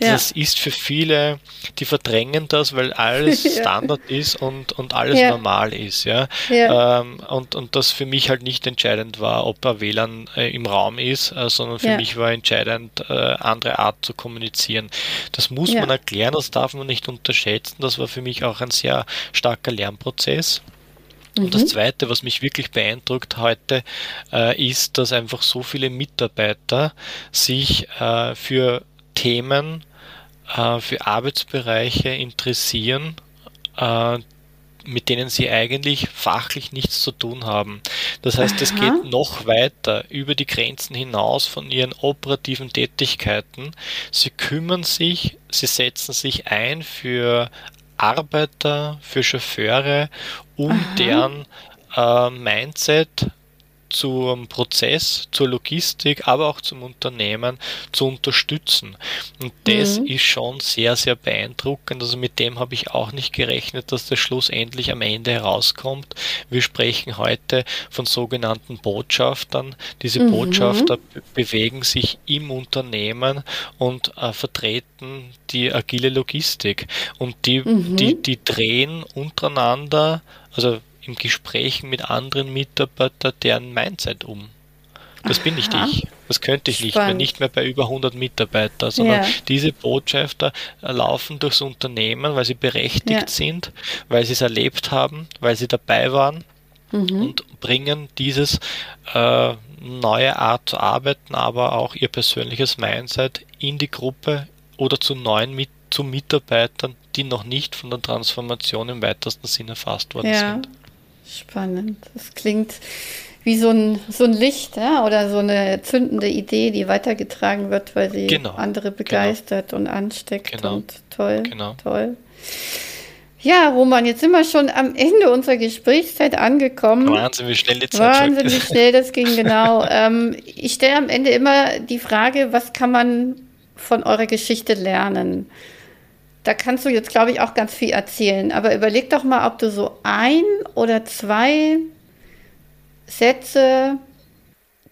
Ja. Das ist für viele, die verdrängen das, weil alles ja. Standard ist und, und alles ja. normal ist. Ja? Ähm, und, und das für mich halt nicht entscheidend war, ob ein WLAN äh, im Raum ist, äh, sondern für mich war entscheidend, äh, andere Art zu kommunizieren. Das muss man erklären, das darf man nicht unterschätzen. Das war für mich auch ein sehr starker Lernprozess. Und das mhm. Zweite, was mich wirklich beeindruckt heute, äh, ist, dass einfach so viele Mitarbeiter sich äh, für Themen, äh, für Arbeitsbereiche interessieren, äh, mit denen sie eigentlich fachlich nichts zu tun haben. Das heißt, es geht noch weiter über die Grenzen hinaus von ihren operativen Tätigkeiten. Sie kümmern sich, sie setzen sich ein für Arbeiter, für Chauffeure, um Aha. deren äh, Mindset zum Prozess, zur Logistik, aber auch zum Unternehmen zu unterstützen. Und das mhm. ist schon sehr, sehr beeindruckend. Also mit dem habe ich auch nicht gerechnet, dass das schlussendlich am Ende herauskommt. Wir sprechen heute von sogenannten Botschaftern. Diese mhm. Botschafter bewegen sich im Unternehmen und äh, vertreten die agile Logistik. Und die, mhm. die, die drehen untereinander, also im Gespräch mit anderen Mitarbeitern deren Mindset um. Das bin nicht ich. Das könnte ich nicht mehr, nicht mehr bei über 100 Mitarbeitern, sondern ja. diese Botschafter laufen durchs Unternehmen, weil sie berechtigt ja. sind, weil sie es erlebt haben, weil sie dabei waren mhm. und bringen dieses äh, neue Art zu arbeiten, aber auch ihr persönliches Mindset in die Gruppe oder zu neuen mit, zu Mitarbeitern, die noch nicht von der Transformation im weitesten Sinne erfasst worden ja. sind.
Spannend. Das klingt wie so ein, so ein Licht ja? oder so eine zündende Idee, die weitergetragen wird, weil sie genau. andere genau. begeistert genau. und ansteckt. Genau. Und toll, genau. toll. Ja, Roman, jetzt sind wir schon am Ende unserer Gesprächszeit angekommen.
Wahnsinn, wie schnell die Zeit
Wahnsinn, wie schnell das ging, genau. ähm, ich stelle am Ende immer die Frage, was kann man von eurer Geschichte lernen? Da kannst du jetzt, glaube ich, auch ganz viel erzählen. Aber überleg doch mal, ob du so ein oder zwei Sätze,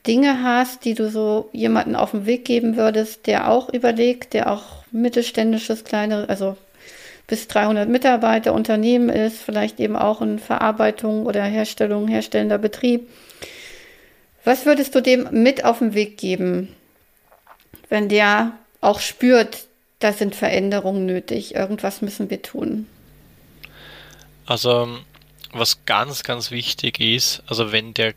Dinge hast, die du so jemanden auf den Weg geben würdest, der auch überlegt, der auch mittelständisches, kleine, also bis 300 Mitarbeiter Unternehmen ist, vielleicht eben auch in Verarbeitung oder Herstellung, herstellender Betrieb. Was würdest du dem mit auf den Weg geben, wenn der auch spürt, da sind Veränderungen nötig, irgendwas müssen wir tun.
Also was ganz, ganz wichtig ist, also wenn der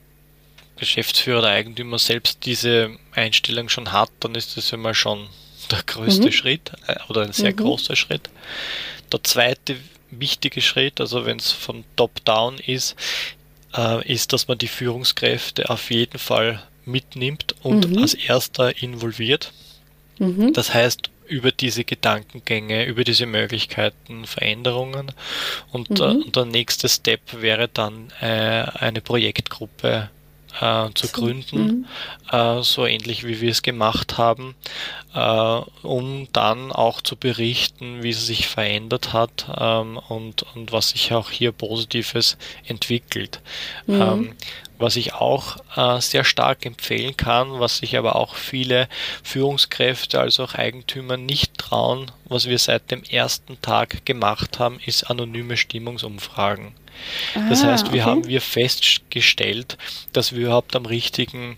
Geschäftsführer oder Eigentümer selbst diese Einstellung schon hat, dann ist das immer schon der größte mhm. Schritt äh, oder ein sehr mhm. großer Schritt. Der zweite wichtige Schritt, also wenn es von Top-Down ist, äh, ist, dass man die Führungskräfte auf jeden Fall mitnimmt und mhm. als erster involviert. Mhm. Das heißt, über diese Gedankengänge, über diese Möglichkeiten, Veränderungen. Und, mhm. äh, und der nächste Step wäre dann äh, eine Projektgruppe äh, zu so. gründen, mhm. äh, so ähnlich wie wir es gemacht haben, äh, um dann auch zu berichten, wie es sich verändert hat ähm, und, und was sich auch hier Positives entwickelt. Mhm. Ähm, was ich auch äh, sehr stark empfehlen kann, was sich aber auch viele Führungskräfte als auch Eigentümer nicht trauen, was wir seit dem ersten Tag gemacht haben, ist anonyme Stimmungsumfragen. Ah, das heißt, wir okay. haben wir festgestellt, dass wir überhaupt am richtigen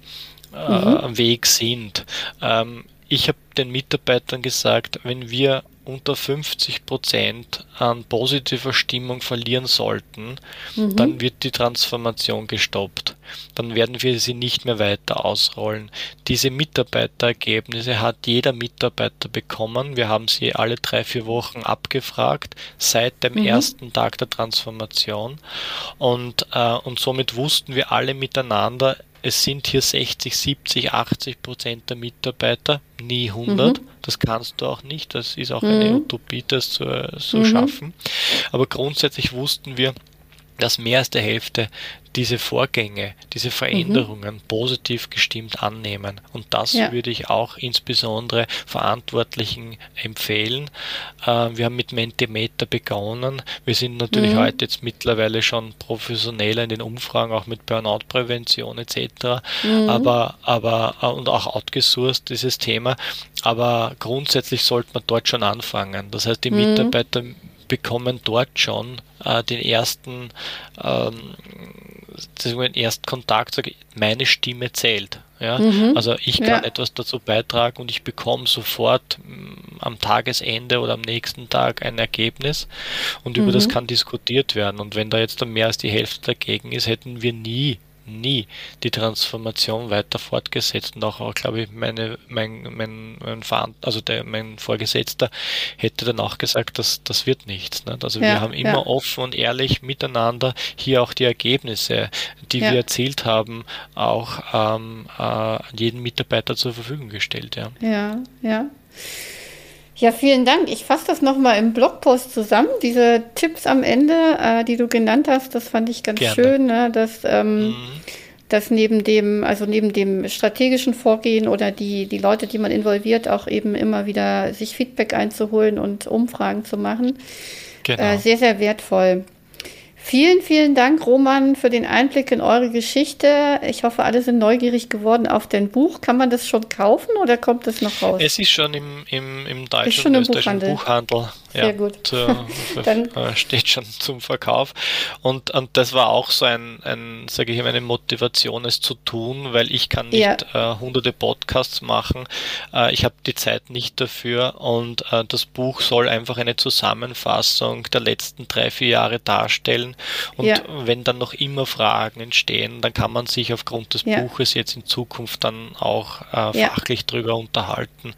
äh, mhm. Weg sind. Ähm, ich habe den Mitarbeitern gesagt, wenn wir unter 50 Prozent an positiver Stimmung verlieren sollten, mhm. dann wird die Transformation gestoppt. Dann werden wir sie nicht mehr weiter ausrollen. Diese Mitarbeiterergebnisse hat jeder Mitarbeiter bekommen. Wir haben sie alle drei, vier Wochen abgefragt seit dem mhm. ersten Tag der Transformation. Und, äh, und somit wussten wir alle miteinander, es sind hier 60, 70, 80 Prozent der Mitarbeiter, nie 100. Mhm. Das kannst du auch nicht. Das ist auch mhm. eine Utopie, das zu, zu mhm. schaffen. Aber grundsätzlich wussten wir, dass mehr als der Hälfte diese Vorgänge, diese Veränderungen mhm. positiv gestimmt annehmen. Und das ja. würde ich auch insbesondere Verantwortlichen empfehlen. Äh, wir haben mit Mentimeter begonnen. Wir sind natürlich mhm. heute jetzt mittlerweile schon professioneller in den Umfragen, auch mit Burnout-Prävention etc. Mhm. Aber, aber, äh, und auch outgesourced dieses Thema. Aber grundsätzlich sollte man dort schon anfangen. Das heißt, die mhm. Mitarbeiter bekommen dort schon äh, den ersten ähm, den Erstkontakt, sage meine Stimme zählt. Ja? Mhm. Also ich kann ja. etwas dazu beitragen und ich bekomme sofort mm, am Tagesende oder am nächsten Tag ein Ergebnis und mhm. über das mhm. kann diskutiert werden. Und wenn da jetzt dann mehr als die Hälfte dagegen ist, hätten wir nie nie die Transformation weiter fortgesetzt. Und auch, glaube ich, meine, mein, mein, mein, also der, mein Vorgesetzter hätte dann auch gesagt, dass das wird nichts. Nicht? Also ja, wir haben immer ja. offen und ehrlich miteinander hier auch die Ergebnisse, die ja. wir erzielt haben, auch ähm, äh, jedem Mitarbeiter zur Verfügung gestellt. Ja,
ja. ja. Ja, vielen Dank. Ich fasse das nochmal im Blogpost zusammen. Diese Tipps am Ende, äh, die du genannt hast, das fand ich ganz Gerne. schön, ne? dass, ähm, mhm. dass neben dem, also neben dem strategischen Vorgehen oder die, die Leute, die man involviert, auch eben immer wieder sich Feedback einzuholen und Umfragen zu machen. Genau. Äh, sehr, sehr wertvoll. Vielen, vielen Dank, Roman, für den Einblick in eure Geschichte. Ich hoffe, alle sind neugierig geworden auf dein Buch. Kann man das schon kaufen oder kommt das noch raus?
Es ist schon im, im, im deutschen und österreichischen Buchhandel. Buchhandel.
Sehr ja, gut.
Äh, steht schon zum Verkauf. Und, und das war auch so ein, ein sage ich mal, eine Motivation, es zu tun, weil ich kann nicht ja. äh, hunderte Podcasts machen. Äh, ich habe die Zeit nicht dafür und äh, das Buch soll einfach eine Zusammenfassung der letzten drei, vier Jahre darstellen und ja. wenn dann noch immer Fragen entstehen, dann kann man sich aufgrund des. Buches jetzt in Zukunft dann auch äh, fachlich drüber unterhalten.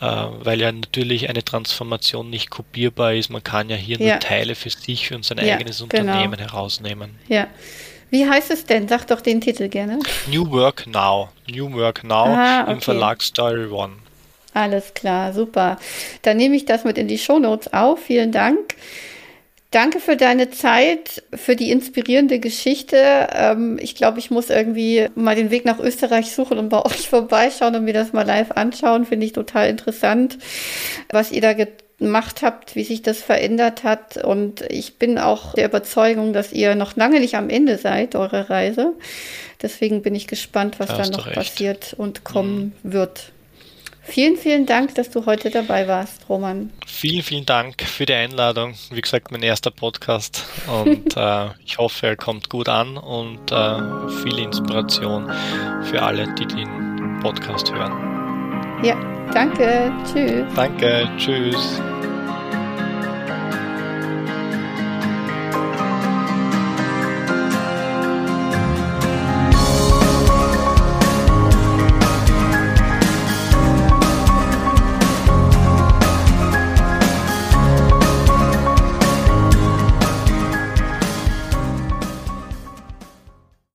Äh, weil ja natürlich eine Transformation nicht kopierbar ist. Man kann ja hier nur Teile für sich und sein eigenes genau. Unternehmen herausnehmen.
Ja. Wie heißt es denn? Sag doch den Titel gerne.
New Work Now. New Work Now ah, okay. im Verlag Story One.
Alles klar, super. Dann nehme ich das mit in die Shownotes auf. Vielen Dank. Danke für deine Zeit, für die inspirierende Geschichte. Ähm, ich glaube, ich muss irgendwie mal den Weg nach Österreich suchen und bei euch vorbeischauen und mir das mal live anschauen. Finde ich total interessant, was ihr da gemacht habt, wie sich das verändert hat. Und ich bin auch der Überzeugung, dass ihr noch lange nicht am Ende seid, eurer Reise. Deswegen bin ich gespannt, was da noch passiert und kommen mhm. wird. Vielen, vielen Dank, dass du heute dabei warst, Roman.
Vielen, vielen Dank für die Einladung. Wie gesagt, mein erster Podcast und äh, ich hoffe, er kommt gut an und äh, viel Inspiration für alle, die den Podcast hören.
Ja, danke. Tschüss.
Danke. Tschüss.